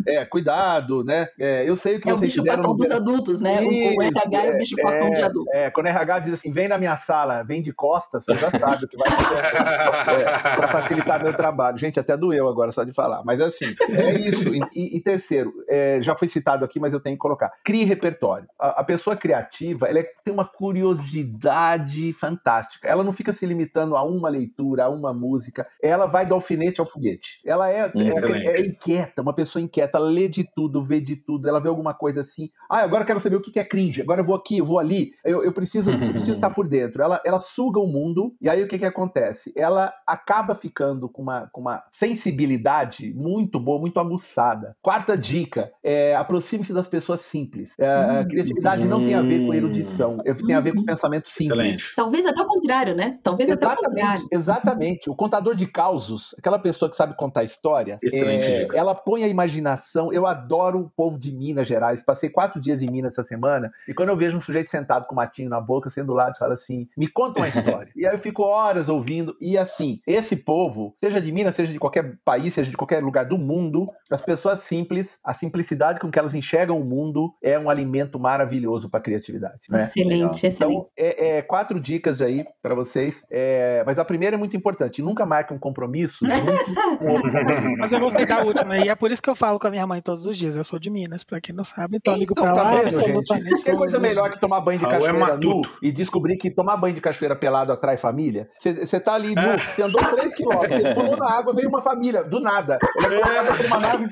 é, é, cuidado, né? É, eu sei o que é vocês fizeram. É o bicho papão dos adultos, né? Isso, o RH é o bicho é, de adultos. É, quando o RH diz assim, vem na minha sala, vem de costas, você já sabe o que vai acontecer. é, para facilitar meu trabalho. Gente, até doeu agora só de falar. Mas assim, é isso. E, e terceiro, é, já foi citado aqui, mas eu tenho que colocar. Crie repertório. A, a pessoa criativa, ela tem uma curiosidade fantástica. Ela não fica se limitando a uma leitura, a uma música. Ela vai do alfinete ao foguete. Ela é, é, inquieta, uma pessoa inquieta, ela lê de tudo, vê de tudo, ela vê alguma coisa assim. Ah, agora eu quero saber o que é cringe, agora eu vou aqui, eu vou ali, eu, eu preciso, eu preciso estar por dentro. Ela, ela suga o mundo, e aí o que, que acontece? Ela acaba ficando com uma, com uma sensibilidade muito boa, muito aguçada. Quarta dica: é, aproxime-se das pessoas simples. É, a criatividade não tem a ver com erudição, é, tem a ver com pensamento simples. Excelente. Talvez até o contrário, né? Talvez exatamente, até o contrário. Exatamente. O contador de causos, aquela pessoa que sabe contar história, é, ela põe põe a imaginação. Eu adoro o povo de Minas Gerais. Passei quatro dias em Minas essa semana e quando eu vejo um sujeito sentado com o matinho na boca, sendo do lado, fala assim: me conta uma história. e aí eu fico horas ouvindo. E assim, esse povo, seja de Minas, seja de qualquer país, seja de qualquer lugar do mundo, as pessoas simples, a simplicidade com que elas enxergam o mundo é um alimento maravilhoso para a criatividade. Né? Excelente, Legal. excelente. Então, é, é, quatro dicas aí para vocês. É, mas a primeira é muito importante: nunca marque um compromisso. mas eu gostei da última, e é por isso que eu falo com a minha mãe todos os dias. Eu sou de Minas, pra quem não sabe, então eu ligo então, pra tá lá vendo, absolutamente. Tem coisa melhor que tomar banho de cachoeira é nu e descobrir que tomar banho de cachoeira pelado atrai família? Você tá ali nu, você andou 3 quilômetros, você pulou na água, veio uma família, do nada. É uma nave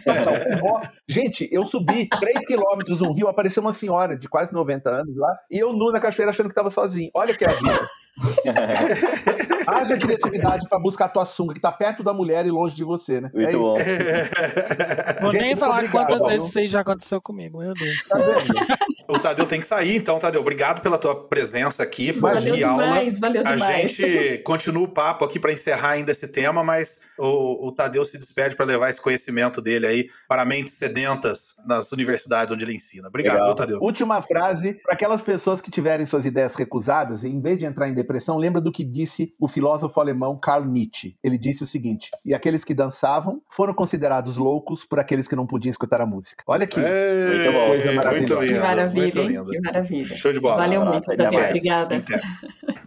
Gente, eu subi 3 quilômetros um rio, apareceu uma senhora de quase 90 anos lá, e eu nu na cachoeira achando que tava sozinho. Olha que é a vida. Haja criatividade para buscar a tua sunga, que tá perto da mulher e longe de você, né? Muito é bom. Vou Gente, nem falar obrigado, quantas vezes isso já aconteceu comigo, meu Deus. Tá o Tadeu tem que sair, então, Tadeu, obrigado pela tua presença aqui. Valeu que demais, aula. valeu a demais. gente continua o papo aqui para encerrar ainda esse tema, mas o, o Tadeu se despede para levar esse conhecimento dele aí para mentes sedentas nas universidades onde ele ensina. Obrigado, viu, Tadeu. Última frase para aquelas pessoas que tiverem suas ideias recusadas, em vez de entrar em depressão, lembra do que disse o filósofo alemão Karl Nietzsche. Ele disse o seguinte: e aqueles que dançavam foram considerados loucos por aqueles que não podiam escutar a música. Olha aqui. Ei, muito coisa maravilhosa. Muito lindo, que maravilha, muito lindo. Que maravilha. Show de bola. Valeu muito. Obrigada.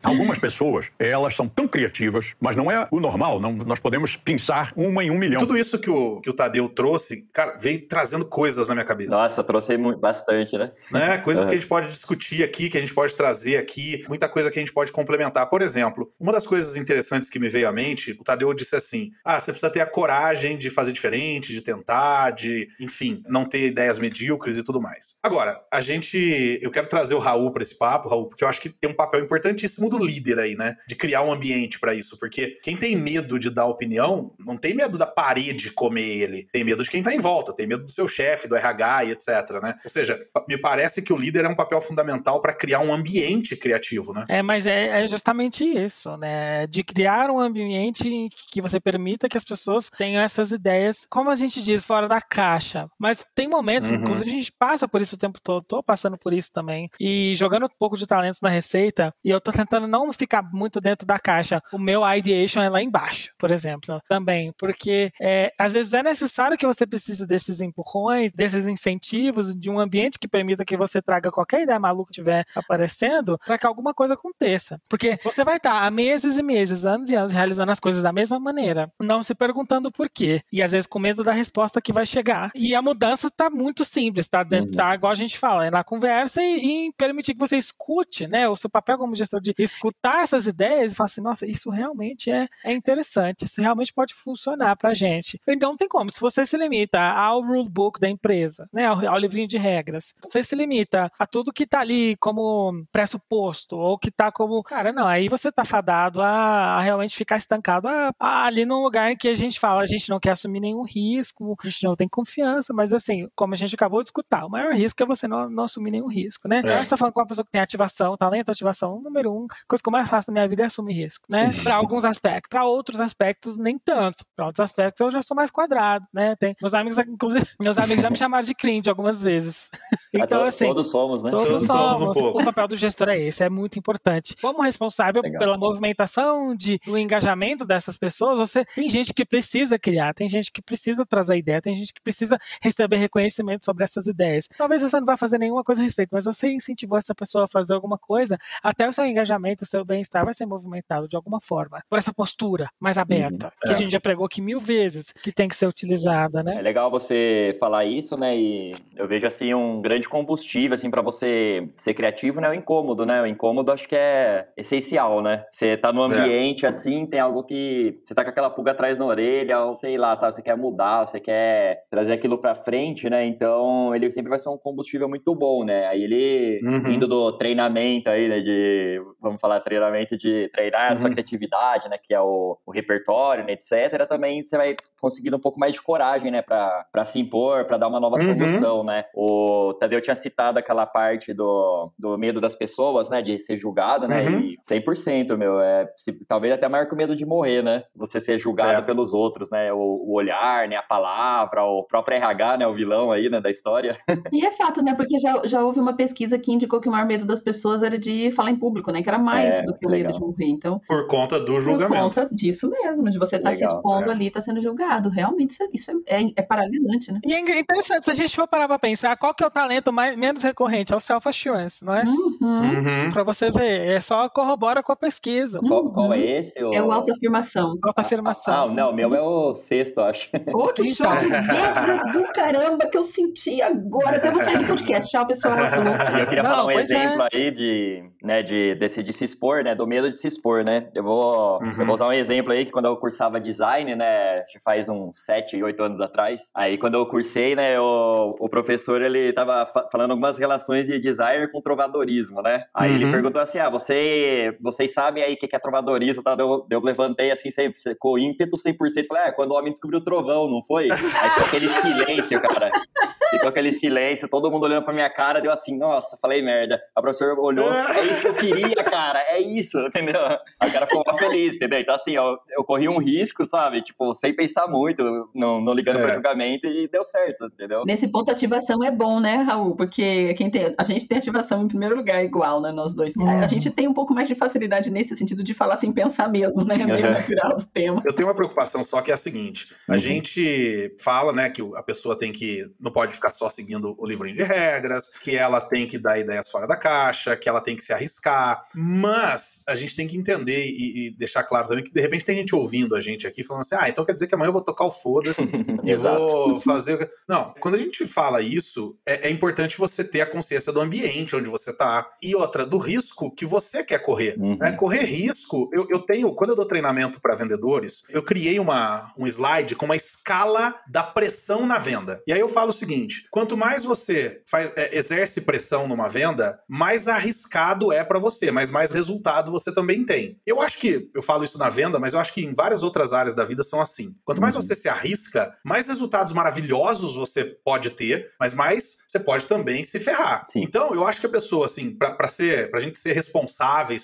Algumas pessoas, elas são tão criativas, mas não é o normal. Não, nós podemos pensar uma em um milhão. Tudo isso que o, que o Tadeu trouxe, cara, veio trazendo coisas na minha cabeça. Nossa, trouxe bastante, né? né? Coisas uhum. que a gente pode discutir aqui, que a gente pode trazer aqui, muita coisa que a gente pode complementar. Por exemplo, uma das coisas interessantes que me veio à mente, o Tadeu disse assim: ah, você precisa ter a coragem de fazer diferente, de tentar, de, enfim, não ter ideias medíocres e tudo mais. Agora, a gente. Eu quero trazer o Raul para esse papo, Raul, porque eu acho que tem um papel importantíssimo do líder aí, né? De criar um ambiente para isso. Porque quem tem medo de dar opinião, não tem medo da parede comer ele. Tem medo de quem tá em volta, tem medo do seu chefe, do RH e etc, né? Ou seja, me parece que o líder é um papel fundamental para criar um ambiente criativo, né? É, mas é, é, justamente isso, né? De criar um ambiente que você permita que as pessoas tenham essas ideias, como a gente diz, fora da caixa. Mas tem momentos, uhum. inclusive a gente passa por isso o tempo todo, tô passando por isso também. E jogando um pouco de talentos na receita, e eu tô tentando não ficar muito dentro da caixa. O meu ideation é lá embaixo, por exemplo, também. Porque é, às vezes é necessário que você precise desses empurrões, desses incentivos, de um ambiente que permita que você traga qualquer ideia maluca que estiver aparecendo, para que alguma coisa aconteça. Porque você vai estar há meses e meses, anos e anos, realizando as coisas da mesma maneira, não se perguntando por quê. E às vezes com medo da resposta que vai chegar. E a mudança está muito simples, tá? Uhum. tá igual a gente fala, é na conversa e, e, permitir que você escute, né? O seu papel como gestor de escutar essas ideias e falar assim, nossa, isso realmente é, é interessante, isso realmente pode funcionar pra gente. Então não tem como, se você se limita ao rulebook da empresa, né? Ao, ao livrinho de regras, você se limita a tudo que tá ali como pressuposto, ou que tá como. Cara, não, aí você tá fadado a, a realmente ficar estancado a, a, ali num lugar em que a gente fala, a gente não quer assumir nenhum risco, a gente não tem confiança, mas assim, como a gente acabou de escutar, o maior risco é você não, não assumir nenhum risco, né? É. Então, você tá falando com uma pessoa que tem ativação, talento, ativação, número um, coisa que eu mais faço na minha vida é assumir risco, né? Para alguns aspectos, para outros aspectos, nem tanto. Para outros aspectos, eu já sou mais quadrado, né? Tem, meus amigos, inclusive, meus amigos já me chamaram de cringe algumas vezes. Então, assim. Todos somos, né? Todos, todos somos. Um pouco. O papel do gestor é esse, é muito importante. Como responsável Legal. pela movimentação de, do engajamento dessas pessoas, você tem gente que precisa criar, tem gente que precisa trazer ideia, tem gente que precisa receber reconhecimento sobre essas ideias. Talvez você não vá fazer nenhuma coisa a respeito, mas você incentivou essa pessoa a fazer alguma coisa, até o seu engajamento, o seu bem-estar vai ser movimentado de alguma forma, por essa postura mais aberta, uhum. que é. a gente já pregou aqui mil vezes, que tem que ser utilizada, né? É legal você falar isso, né? E eu vejo assim um grande combustível assim para você ser criativo, né? O incômodo, né? O incômodo acho que é essencial, né? Você tá no é. ambiente é. assim, tem algo que você tá com aquela pulga atrás na orelha, ou sei lá, sabe, você quer mudar, você quer trazer aquilo para frente, né? Então, ele sempre vai ser um combustível muito bom, né? Aí ele uhum. vindo do treinamento aí, né, de vamos falar treinamento de treinar uhum. a sua uhum. criatividade, né, que é o, o repertório, né, etc, também você vai conseguindo um pouco mais de coragem, né, para se impor, para dar uma nova uhum. solução, né? O Tadeu tinha citado aquela parte do, do medo das pessoas, né, de ser julgado, né? Uhum. E 100%, meu, é se, talvez até maior que o medo de morrer, né? Você ser julgado é. pelos outros, né? O, o, olhar, né, a palavra, o próprio RH, né, o vilão aí, né, da história. E é fato, né? Porque já, já houve uma pesquisa que indicou que o maior medo das pessoas era de falar em público, né? Que era mais é, do que o medo de morrer. Então, por conta do julgamento. Por conta disso mesmo, de você estar tá se expondo é. ali, estar tá sendo julgado. Realmente, isso, é, isso é, é, é, paralisante, né? E é interessante, se a gente for parar pra pensar, qual que é o talento mais, menos recorrente? É o self-assurance, não é? Uhum. Uhum. Pra você ver, é só corrobora com a pesquisa. Uhum. Qual, qual, é esse? O... É o autoafirmação. Autoafirmação. Ah, não, o meu é o sexto, acho. Ô, oh, que show! do caramba que eu senti agora. Até você no podcast. Tchau, pessoal. Eu queria não, falar um exemplo é. aí de, né, de, desse, de se expor, né? Do medo de se expor, né? Eu vou, uhum. eu vou usar um exemplo aí que quando eu cursava design, né? Faz uns 7, 8 anos atrás. Aí quando eu cursei, né? O, o professor, ele tava falando algumas relações de design com trovadorismo, né? Aí uhum. ele perguntou assim, ah, você, vocês sabem aí o que é trovadorismo? Tá? Eu, eu levantei assim, com ímpeto 100%. Falei, ah, quando o homem descobriu o trovão, não foi? Aí ficou aquele silêncio, cara. Ficou aquele silêncio, todo mundo olhando pra minha cara, deu assim, nossa, falei merda. A professora olhou, é isso que eu queria, cara, é isso, entendeu? A cara ficou feliz, entendeu? Então, assim, eu, eu corri um risco, sabe? Tipo, sem pensar muito, não, não ligando é. pro julgamento e deu certo, entendeu? Nesse ponto, ativação é bom, né, Raul? Porque quem tem, a gente tem ativação em primeiro lugar igual, né, nós dois. A gente tem um pouco mais de facilidade nesse sentido de falar sem pensar mesmo, né? É meio uhum. natural do tema. Eu tenho uma preocupação só que é a seguinte: a uhum. gente fala, né, que a pessoa tem que. não pode ficar só seguindo o livrinho de regras, que ela tem que dar ideias fora da caixa, que ela tem que se arriscar. Mas a gente tem que entender e, e deixar claro também que de repente tem gente ouvindo a gente aqui falando assim: ah, então quer dizer que amanhã eu vou tocar o foda-se e vou fazer. Não, quando a gente fala isso, é, é, importante você ter a consciência do ambiente onde você tá. E outra, do risco que você quer correr. Uhum. Né? Correr risco, eu, eu tenho, quando eu dou treinamento para vendedores, eu criei uma, um slide com uma escala da pressão na venda. E aí eu falo o seguinte: quanto mais você faz, é, exerce pressão numa venda, mais arriscado é para você, mas mais resultado você também tem. Eu acho que, eu falo isso na venda, mas eu acho que em várias outras áreas da vida são assim. Quanto mais uhum. você se arrisca, mais resultados maravilhosos você pode ter, mas mais você pode também se ferrar. Sim. Então, eu acho que a pessoa, assim, para ser, pra gente ser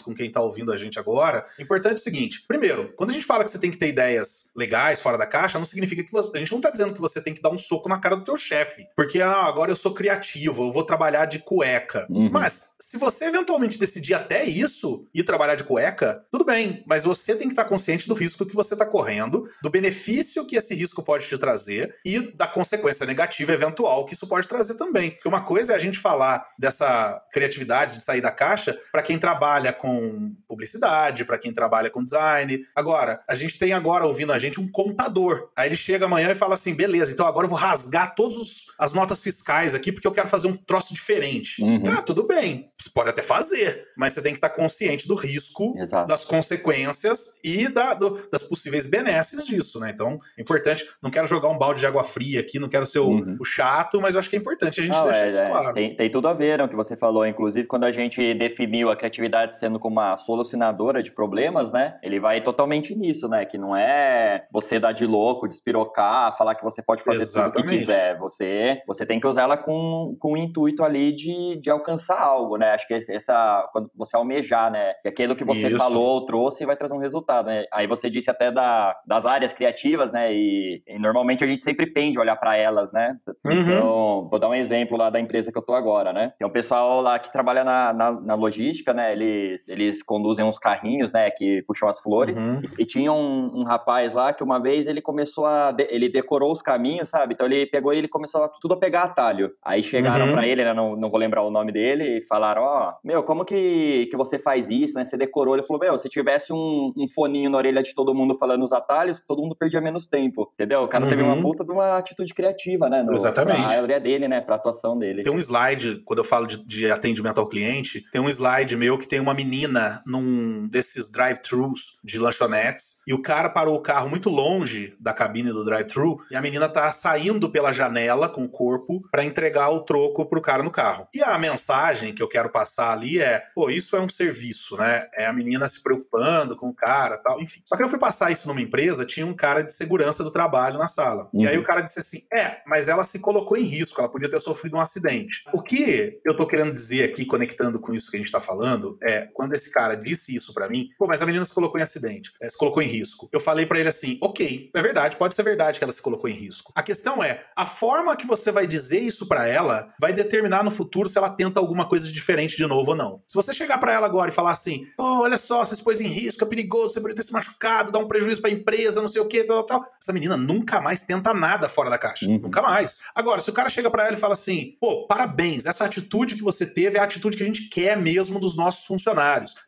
com quem tá ouvindo a gente agora, é importante o seguinte: primeiro, quando a gente fala que você tem que ter ideias legais fora da caixa, não significa que você. A gente não tá dizendo que você tem que dar um soco na cara do teu chefe. Porque, ah, agora eu sou criativo, eu vou trabalhar de cueca. Uhum. Mas, se você eventualmente decidir até isso e trabalhar de cueca, tudo bem. Mas você tem que estar consciente do risco que você está correndo, do benefício que esse risco pode te trazer e da consequência negativa eventual que isso pode trazer também. Uma coisa é a gente falar dessa criatividade de sair da caixa para quem trabalha com publicidade, para quem trabalha com design. Agora, a gente tem agora ouvindo a gente um contador. Aí ele chega amanhã e fala assim: beleza, então agora eu vou rasgar todas as notas fiscais aqui porque eu quero fazer um troço diferente. Uhum. Ah, tudo bem, você pode até fazer, mas você tem que estar consciente do risco, Exato. das consequências e da, do, das possíveis benesses disso, né? Então, é importante. Não quero jogar um balde de água fria aqui, não quero ser o, uhum. o chato, mas eu acho que é importante a gente não, deixar é, isso é, claro. Tem, tem, tudo a ver, né, o que você falou. Inclusive, quando a gente definiu a criatividade sendo como uma solucionadora de problemas, né? Ele vai totalmente nisso, né? Que não é você dar de louco, despirocar, falar que você pode fazer Exatamente. tudo o que quiser. Você, você tem que usar ela com, com o intuito ali de, de alcançar algo, né? Acho que essa, quando você almejar, né? Que aquilo que você isso. falou ou trouxe vai trazer um resultado, né? Aí você disse até da, das áreas criativas, né? E, e normalmente a gente sempre pende olhar para elas, né? Uhum. Então, vou dar um exemplo lá da empresa que eu tô agora, né? Tem um pessoal lá que trabalha na, na, na logística, né? Eles, eles conduzem uns carrinhos, né? Que puxam as flores. Uhum. E, e, tinha um, um, rapaz lá que uma vez ele começou a. De, ele decorou os caminhos, sabe? Então ele pegou e ele começou a, tudo a pegar atalho. Aí chegaram uhum. para ele, né? Não, não vou lembrar o nome dele, e falaram: Ó, oh, meu, como que, que você faz isso, né? Você decorou. Ele falou: Meu, se tivesse um, um foninho na orelha de todo mundo falando os atalhos, todo mundo perdia menos tempo. Entendeu? O cara teve uma uhum. puta de uma atitude criativa, né? No, Exatamente. A área dele, né? Pra atuação dele. Tem um slide, quando eu falo de, de atendimento ao cliente, tem um slide meu que tem uma menina num desses drive-thrus de lanchonetes e o cara parou o carro muito longe da cabine do drive-thru e a menina tá saindo pela janela com o corpo para entregar o troco pro cara no carro. E a mensagem que eu quero passar ali é, pô, isso é um serviço, né? É a menina se preocupando com o cara, tal, enfim. Só que eu fui passar isso numa empresa, tinha um cara de segurança do trabalho na sala. Uhum. E aí o cara disse assim: "É, mas ela se colocou em risco, ela podia ter sofrido um acidente". O que eu tô querendo dizer aqui conectando com isso que a gente tá falando é, quando esse cara disse isso para mim, pô, mas a menina se colocou em acidente, é, se colocou em risco. Eu falei para ele assim: "OK, é verdade, pode ser verdade que ela se colocou em risco. A questão é, a forma que você vai dizer isso para ela vai determinar no futuro se ela tenta alguma coisa diferente de novo ou não. Se você chegar para ela agora e falar assim: "Pô, olha só, você se pôs em risco, é perigoso, você poderia ter se machucado, dá um prejuízo para a empresa, não sei o que, tal, tal". Essa menina nunca mais tenta nada fora da caixa, uhum. nunca mais. Agora, se o cara chega para ela e fala assim: "Pô, parabéns, essa atitude que você teve é a atitude que a gente quer mesmo dos nossos funcionários,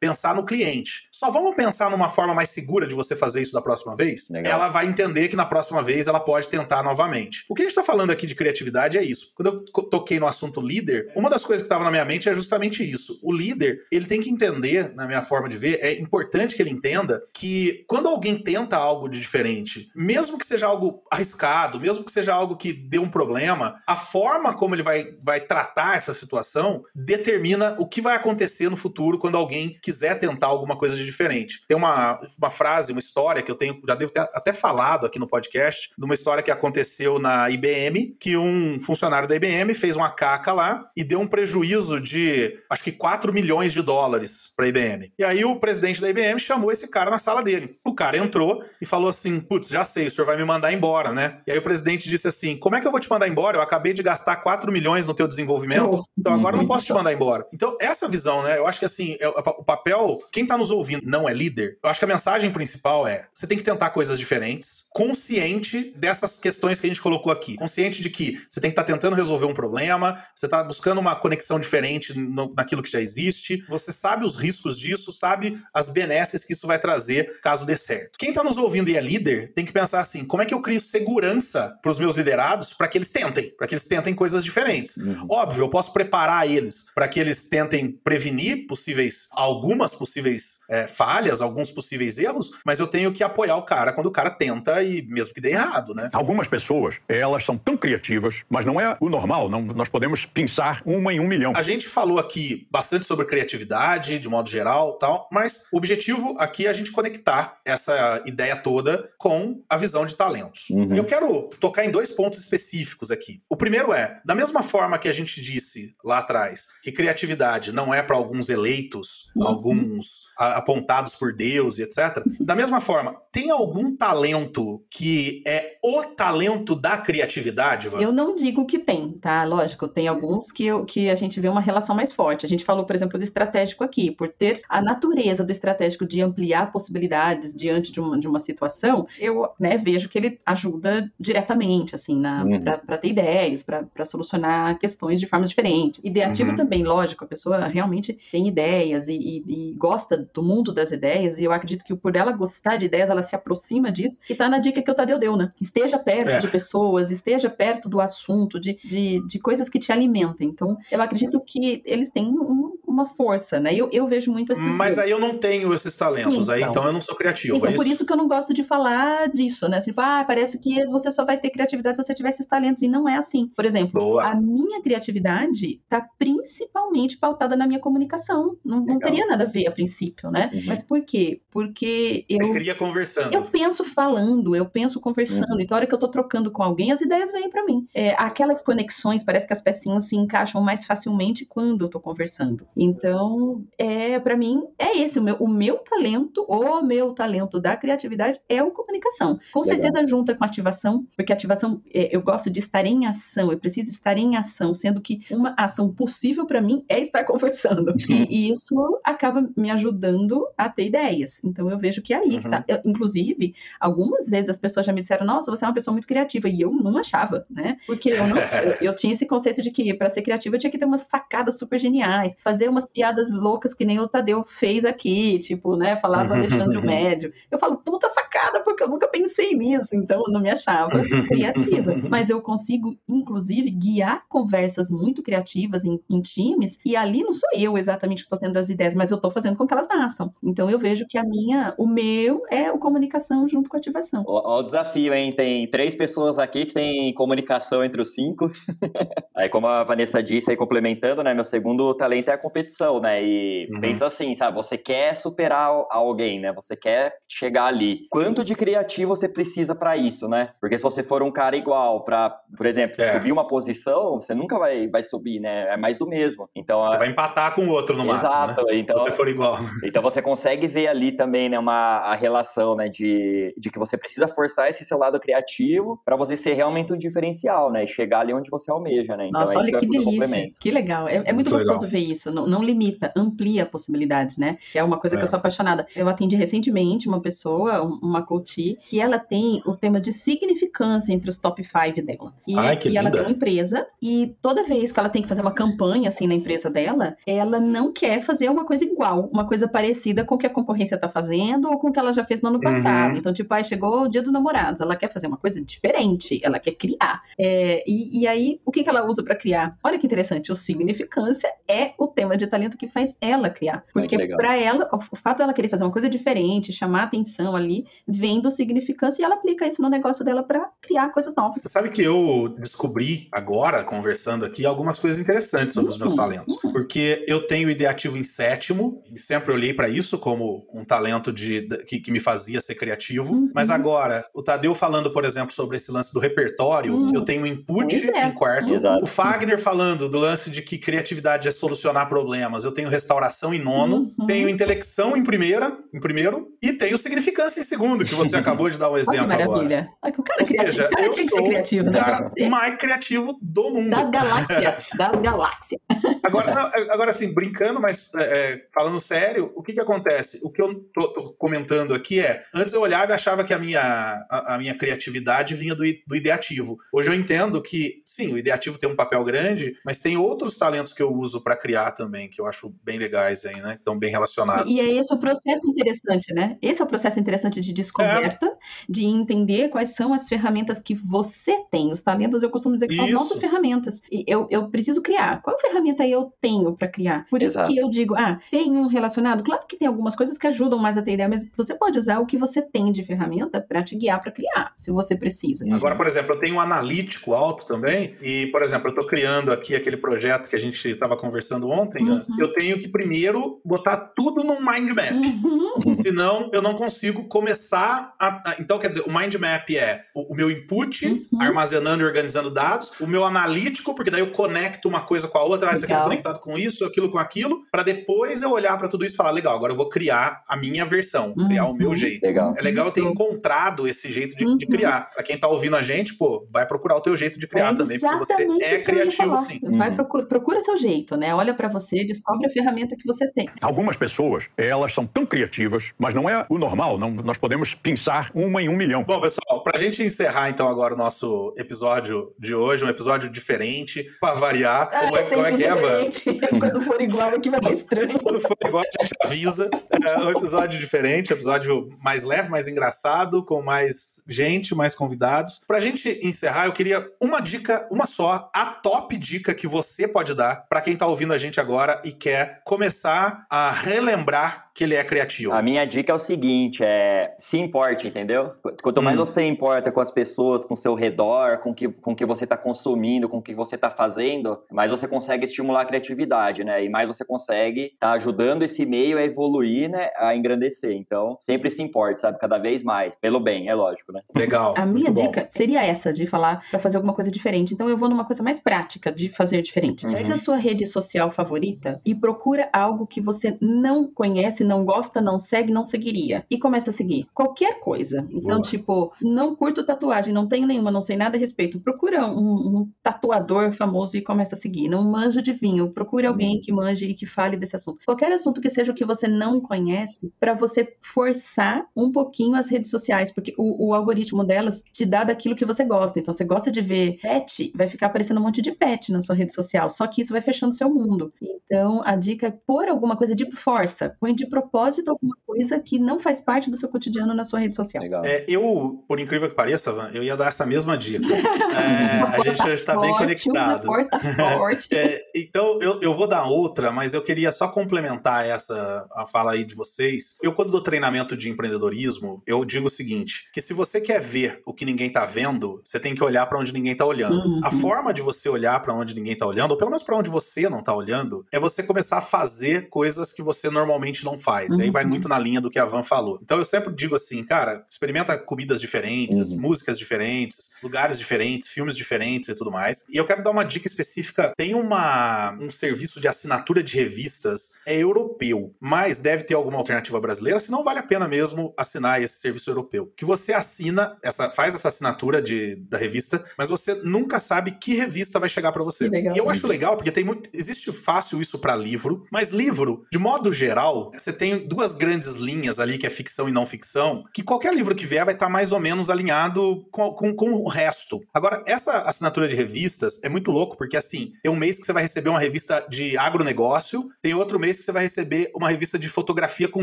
pensar no cliente. Só vamos pensar numa forma mais segura de você fazer isso da próxima vez?" Legal. Ela vai entender que na próxima vez ela pode tentar novamente. O que a gente está falando aqui de criatividade é isso. Quando eu toquei no assunto líder, uma das coisas que estava na minha mente é justamente isso. O líder, ele tem que entender, na minha forma de ver, é importante que ele entenda que quando alguém tenta algo de diferente, mesmo que seja algo arriscado, mesmo que seja algo que dê um problema, a forma como ele vai, vai tratar essa situação determina o que vai acontecer no futuro quando alguém quiser tentar alguma coisa de diferente. Tem uma, uma frase, uma história que eu tenho, já devo ter até falado aqui no podcast, de uma história que aconteceu na IBM, que um funcionário da IBM fez uma caca lá e deu um prejuízo de acho que 4 milhões de dólares para a IBM. E aí o presidente da IBM chamou esse cara na sala dele. O cara entrou e falou assim: Putz, já sei, o senhor vai me mandar embora, né? E aí o presidente disse assim: Como é que eu vou te mandar embora? Eu acabei de gastar 4 milhões no teu desenvolvimento, então agora não posso te mandar embora. Então, essa visão, né? Eu acho que assim, é o papel, quem tá nos ouvindo não é líder, eu acho que a mensagem principal é: você tem que tentar coisas diferentes, consciente dessas questões que a gente colocou aqui. Consciente de que você tem que estar tá tentando resolver um problema, você está buscando uma conexão diferente no, naquilo que já existe, você sabe os riscos disso, sabe as benesses que isso vai trazer caso dê certo. Quem está nos ouvindo e é líder tem que pensar assim: como é que eu crio segurança para os meus liderados para que eles tentem, para que eles tentem coisas diferentes? Uhum. Óbvio, eu posso preparar eles para que eles tentem prevenir possíveis, algumas possíveis é, falhas, alguns possíveis erros, mas eu tenho que apoiar o cara quando o cara tenta e mesmo que dê errado, né? Algumas pessoas, elas são tão criativas, criativas, mas não é o normal. Não, nós podemos pensar uma em um milhão. A gente falou aqui bastante sobre criatividade, de modo geral, tal, mas o objetivo aqui é a gente conectar essa ideia toda com a visão de talentos. Uhum. Eu quero tocar em dois pontos específicos aqui. O primeiro é, da mesma forma que a gente disse lá atrás, que criatividade não é para alguns eleitos, uhum. alguns apontados por Deus e etc. Da mesma forma, tem algum talento que é o talento da criatividade, Van? Eu não digo que tem, tá? Lógico, tem alguns que, eu, que a gente vê uma relação mais forte. A gente falou, por exemplo, do estratégico aqui, por ter a natureza do estratégico de ampliar possibilidades diante de uma, de uma situação, eu né, vejo que ele ajuda diretamente, assim, uhum. para ter ideias, para solucionar questões de formas diferentes. Ideativo uhum. também, lógico, a pessoa realmente tem ideias e, e, e gosta do mundo das ideias, e eu acredito que por ela gostar de ideias, ela se aproxima disso, e tá na dica que o Tadeu deu, né? Esteja perto é. de pessoas, esteja perto do assunto, de, de, de, coisas que te alimentem. Então, eu acredito que eles têm um, uma força, né? Eu, eu vejo muito esses. Mas aí eu não tenho esses talentos, então, aí então eu não sou criativo. Então, é por isso que eu não gosto de falar disso, né? Tipo, ah, parece que você só vai ter criatividade se você tiver esses talentos, e não é assim. Por exemplo, Boa. a minha criatividade tá principalmente pautada na minha comunicação. Não, não teria nada a ver a princípio né? Uhum. Mas por quê? Porque eu. Você cria conversando. Eu penso falando, eu penso conversando. Uhum. Então, a hora que eu tô trocando com alguém, as ideias vêm para mim. É, aquelas conexões, parece que as pecinhas se encaixam mais facilmente quando eu tô conversando. Então, é para mim, é esse. O meu, o meu talento, o meu talento da criatividade é o comunicação. Com Legal. certeza junta com ativação, porque ativação, é, eu gosto de estar em ação, eu preciso estar em ação, sendo que uma ação possível para mim é estar conversando. E, e isso acaba me ajudando a ter ideias. Então eu vejo que aí uhum. tá. Uhum. Eu, inclusive, algumas vezes as pessoas já me disseram, nossa, você é uma pessoa muito criativa. E eu não achava, né? Porque eu não eu, eu tinha esse conceito de que para ser criativa eu tinha que ter umas sacadas super geniais, fazer umas piadas loucas que nem o Tadeu fez aqui, tipo, né? Falar do Alexandre Médio. Eu falo, puta sacada, porque eu nunca pensei nisso, então eu não me achava criativa. Mas eu consigo, inclusive, guiar conversas muito criativas em, em times, e ali não sou eu exatamente que estou tendo as ideias, mas eu estou fazendo com que elas nasçam. Então eu vejo que a minha, o meu é o comunicação junto com a ativação. Olha o desafio, hein? Tem três pessoas aqui que tem comunicação entre os cinco. aí, como a Vanessa disse, aí complementando, né? Meu segundo talento é a competição, né? E uhum. pensa assim, sabe? Você quer superar alguém, né? Você quer chegar ali. Quanto de criativo você precisa para isso, né? Porque se você for um cara igual para, por exemplo, é. subir uma posição, você nunca vai, vai subir, né? É mais do mesmo. Então, você a... vai empatar com o outro no Exato, máximo, né? Então, se você for igual. Então você consegue ver ali também, né, uma a relação, né, de, de que você precisa forçar esse seu lado criativo para você ser realmente um diferencial, né, e chegar ali onde você almeja, né. Então, Nossa, é olha que delícia, que legal. É, é muito, muito gostoso legal. ver isso. Não, não, limita, amplia possibilidades, né? Que é uma coisa é. que eu é. sou apaixonada. Eu atendi recentemente uma pessoa, uma coach, que ela tem o tema de significância entre os top 5 dela. E, Ai, que e ela tem uma empresa e toda vez que ela tem que fazer uma campanha assim na empresa dela, ela não quer fazer uma coisa igual, uma coisa parecida com o que a concorrência está fazendo ou com o que ela já fez no ano passado. Uhum. Então, tipo, aí chegou o dia dos namorados, ela quer fazer uma coisa diferente, ela quer criar. É, e, e, aí, o que, que ela usa para criar? Olha que interessante, o significância é o tema de talento que faz ela criar. Porque para ela, o, o fato dela querer fazer uma coisa diferente, chamar atenção ali, vem do significância e ela aplica isso no negócio dela para criar coisas novas. Você sabe que eu descobri agora, conversando aqui, algumas coisas interessantes sobre uhum. os meus uhum. talentos. Uhum. Porque eu tenho ideativo em sétimo, e sempre olhei para isso como um talento de, que, que me fazia ser criativo. Uhum. Mas agora, o Tadeu falando, por exemplo, sobre esse lance do repertório, uhum. eu tenho input é. em quarto. Exato. O Fagner falando do lance de que criatividade é solucionar problemas. Eu tenho restauração em nono, uhum. tenho intelecção em primeira, em primeiro, e tenho significância em segundo, que você acabou de dar um exemplo Olha que maravilha. agora. o cara, Ou seja, cara eu sou criativo, o cara mais criativo do mundo. Das galáxias, das galáxias. Agora, não, agora assim, brincando, mas é, é falando sério, o que que acontece? O que eu tô, tô, comentando aqui é, antes eu olhava e achava que a minha, a, a minha criatividade vinha do, do, ideativo. Hoje eu entendo que, sim, o ideativo tem um papel grande, mas tem outros talentos que eu uso para criar também. que eu acho bem legais aí, né? Estão bem relacionados. E é esse o processo interessante, né? Esse é o processo interessante de descoberta, é. de entender quais são as ferramentas que você tem. Os talentos, eu costumo dizer que são as nossas ferramentas. E eu, eu preciso criar. Qual ferramenta eu tenho para criar? Por isso Exato. que eu digo, ah, tem um relacionado? Claro que tem algumas coisas que ajudam mais a ter ideia, mas você pode usar o que você tem de ferramenta para te guiar para criar, se você precisa. Agora, por exemplo, eu tenho um analítico alto também, e, por exemplo, eu estou criando aqui aquele projeto que a gente estava conversando ontem, né? uhum. eu tenho que primeiro botar tudo num mind map. Uhum. Senão, eu não consigo começar a. Então, quer dizer, o mind map é o, meu input, uhum. armazenando e organizando dados, o meu analítico, porque daí eu conecto uma coisa com a outra, ah, isso aqui é conectado com isso, aquilo com aquilo, para depois eu olhar para tudo isso e falar, legal, agora eu vou criar a minha versão, criar o meu uhum. jeito. Legal. É legal eu ter encontrado esse jeito de, de, uhum. criar. Pra quem tá ouvindo a gente, pô, vai procurar o teu jeito de criar é também, porque você é criativo sim. Vai procura, procura seu jeito, né? Olha para você, descobre a ferramenta que você tem. Algumas pessoas, elas são tão criativas, mas não é o normal, não, nós podemos pensar uma em um milhão. Bom, pessoal, pra gente encerrar então agora o nosso episódio de hoje, um episódio diferente, pra variar. Ah, como é, como é que é, Van? Quando for igual aqui vai ser estranho. Quando for igual a gente avisa. É um episódio diferente, episódio mais leve, mais engraçado, com mais gente, mais convidados. Pra gente encerrar, eu queria uma dica, uma só, a top dica que você pode dar para quem tá ouvindo a gente agora e quer começar a relembrar que ele é criativo? A minha dica é o seguinte, é se importe, entendeu? Quanto mais hum. você importa com as pessoas, com o seu redor, com que, com o que você está consumindo, com o que você está fazendo, mais você consegue estimular a criatividade, né? E mais você consegue estar tá ajudando esse meio a evoluir, né? A engrandecer. Então, sempre se importe, sabe? Cada vez mais. Pelo bem, é lógico, né? Legal. A minha dica seria essa, de falar para fazer alguma coisa diferente. Então, eu vou numa coisa mais prática de fazer diferente. Uhum. Pega a sua rede social favorita e procura algo que você não conhece, não gosta, não segue, não seguiria. E começa a seguir qualquer coisa. Então, Boa. tipo, não curto tatuagem, não tenho nenhuma, não sei nada a respeito. Procura um, um tatuador famoso e começa a seguir. Não manjo de vinho, procure alguém que manje e que fale desse assunto. Qualquer assunto que seja o que você não conhece, para você forçar um pouquinho as redes sociais, porque o, o, algoritmo delas te dá daquilo que você gosta. Então, você gosta de ver pet, vai ficar aparecendo um monte de pet na sua rede social. Só que isso vai fechando seu mundo. Então, a dica é pôr alguma coisa de força, põe de propósito alguma coisa que não faz parte do seu cotidiano na sua rede social. É, eu, por incrível que pareça, Van, eu ia dar essa mesma dica. É, a gente já está bem conectado. é, então, eu, eu vou dar outra, mas eu queria só complementar essa a fala aí de vocês. Eu, quando dou treinamento de empreendedorismo, eu digo o seguinte: que se você quer ver o que ninguém está vendo, você tem que olhar para onde ninguém está olhando. Uhum. A forma de você olhar para onde ninguém está olhando, ou pelo menos para onde você não está olhando, é você começar a fazer coisas que você normalmente não faz. Uhum. E aí vai uhum. muito na linha do que a Van falou. Então eu sempre digo assim, cara, experimenta comidas diferentes, uhum. músicas diferentes, lugares diferentes, filmes diferentes e tudo mais. E eu quero dar uma dica específica. Tem uma, um serviço de assinatura de revistas, é europeu, mas deve ter alguma alternativa brasileira, senão vale a pena mesmo assinar esse serviço europeu. Que você assina, essa, faz essa assinatura de, da revista, mas você nunca sabe que revista vai chegar para você. Legal, e eu acho legal porque tem muito, existe fácil isso para livro, mas livro, de modo geral, você tem duas grandes linhas ali, que é ficção e não ficção, que qualquer livro que vier vai estar tá mais ou menos alinhado com, com, com, o resto. Agora, essa assinatura de revistas é muito louco, porque assim, tem um mês que você vai receber uma revista de agronegócio, tem outro mês que você vai receber uma revista de fotografia com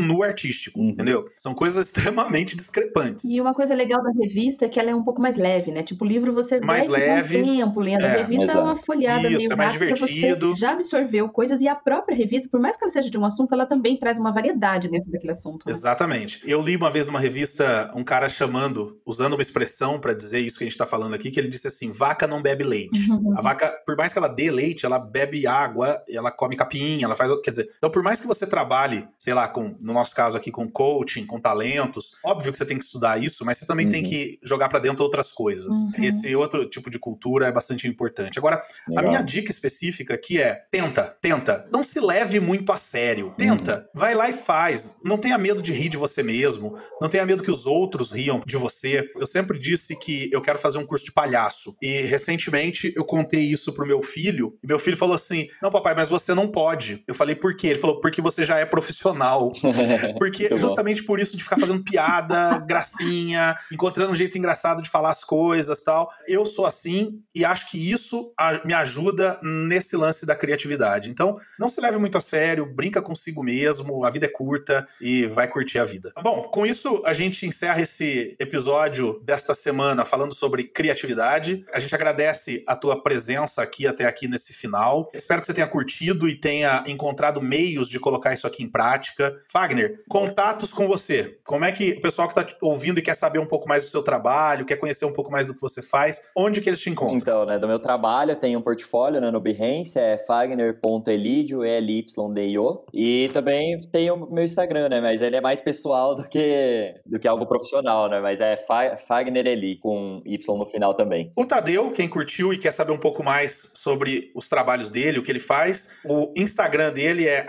nu artístico, uhum. entendeu? São coisas extremamente discrepantes. E uma coisa legal da revista é que ela é um pouco mais leve, né? Tipo, o livro você mais leve, tempo lendo. É. A revista Exato. é uma folhada Isso, meio é mais divertido. já absorveu coisas e a própria revista, por mais que ela seja de um assunto, ela também traz uma variedade dentro daquele assunto. Né? Exatamente. Eu li uma vez numa revista um cara chamando, usando uma expressão para dizer isso que a gente tá falando aqui, que ele disse assim: vaca não bebe leite. Uhum. A vaca, por mais que ela dê leite, ela bebe água, ela come capim, ela faz. Quer dizer, então por mais que você trabalhe, sei lá, com, no nosso caso aqui, com coaching, com talentos, óbvio que você tem que estudar isso, mas você também uhum. tem que jogar para dentro outras coisas. Uhum. Esse outro tipo de cultura é bastante importante. Agora, Legal. a minha dica específica aqui é: tenta, tenta. Não se leve muito a sério. Tenta. Uhum. Vai lá e faz. Não tenha medo de rir de você mesmo. Não tenha medo que os outros riam de você. Eu sempre disse que eu quero fazer um curso de palhaço. E recentemente eu contei isso pro meu filho. E meu filho falou assim: Não, papai, mas você não pode. Eu falei, por quê? Ele falou, porque você já é profissional. porque justamente por isso de ficar fazendo piada, gracinha, encontrando um jeito engraçado de falar as coisas tal. Eu sou assim e acho que isso me ajuda nesse lance da criatividade. Então, Então, não se leve muito a sério, brinca consigo mesmo, a vida é curta e vai curtir a vida. Bom, com isso a gente encerra esse episódio desta semana falando sobre criatividade. A gente agradece a tua presença aqui até aqui nesse final. Espero que você tenha curtido e tenha encontrado meios de colocar isso aqui em prática. Fagner, contatos com você. Como é que o pessoal que está ouvindo e quer saber um pouco mais do seu trabalho, quer conhecer um pouco mais do que você faz, onde que eles te encontram? Então, né, do meu trabalho, eu tenho um portfólio né, no Behance, é fagner.elidio, L-Y-D-I-O. E também tem o meu Instagram, né, mas ele é mais pessoal do que, do que algo profissional, né, mas é Fagner Eli, com Y no final também. O Tadeu, quem curtiu e quer saber um pouco mais sobre os trabalhos dele, o que ele faz, o Instagram dele é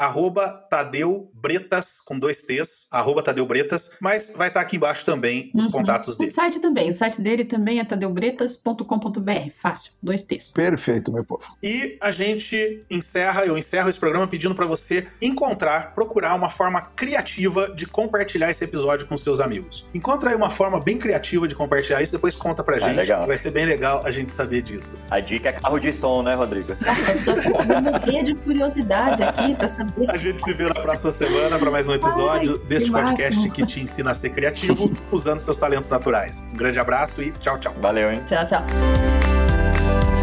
Tadeu Bretas, com dois T's, arroba Tadeu Bretas, mas vai estar aqui embaixo também os uhum. contatos dele. O site também, o site dele também é tadeubretas.com.br, fácil, dois T's. Perfeito, meu povo. E a gente encerra, eu encerro esse programa pedindo para você encontrar, procurar uma forma criativa de compartilhar esse episódio com seus amigos. Encontra aí uma forma bem criativa de compartilhar isso, depois conta pra ah, gente, legal. vai ser bem legal a gente saber disso. A dica é carro de som, né, Rodrigo? Eu de curiosidade aqui pra saber. A gente se vê na próxima semana para mais um episódio Ai, deste podcast máximo. que te ensina a ser criativo usando seus talentos naturais. Um grande abraço e tchau, tchau. Valeu, hein? Tchau, tchau.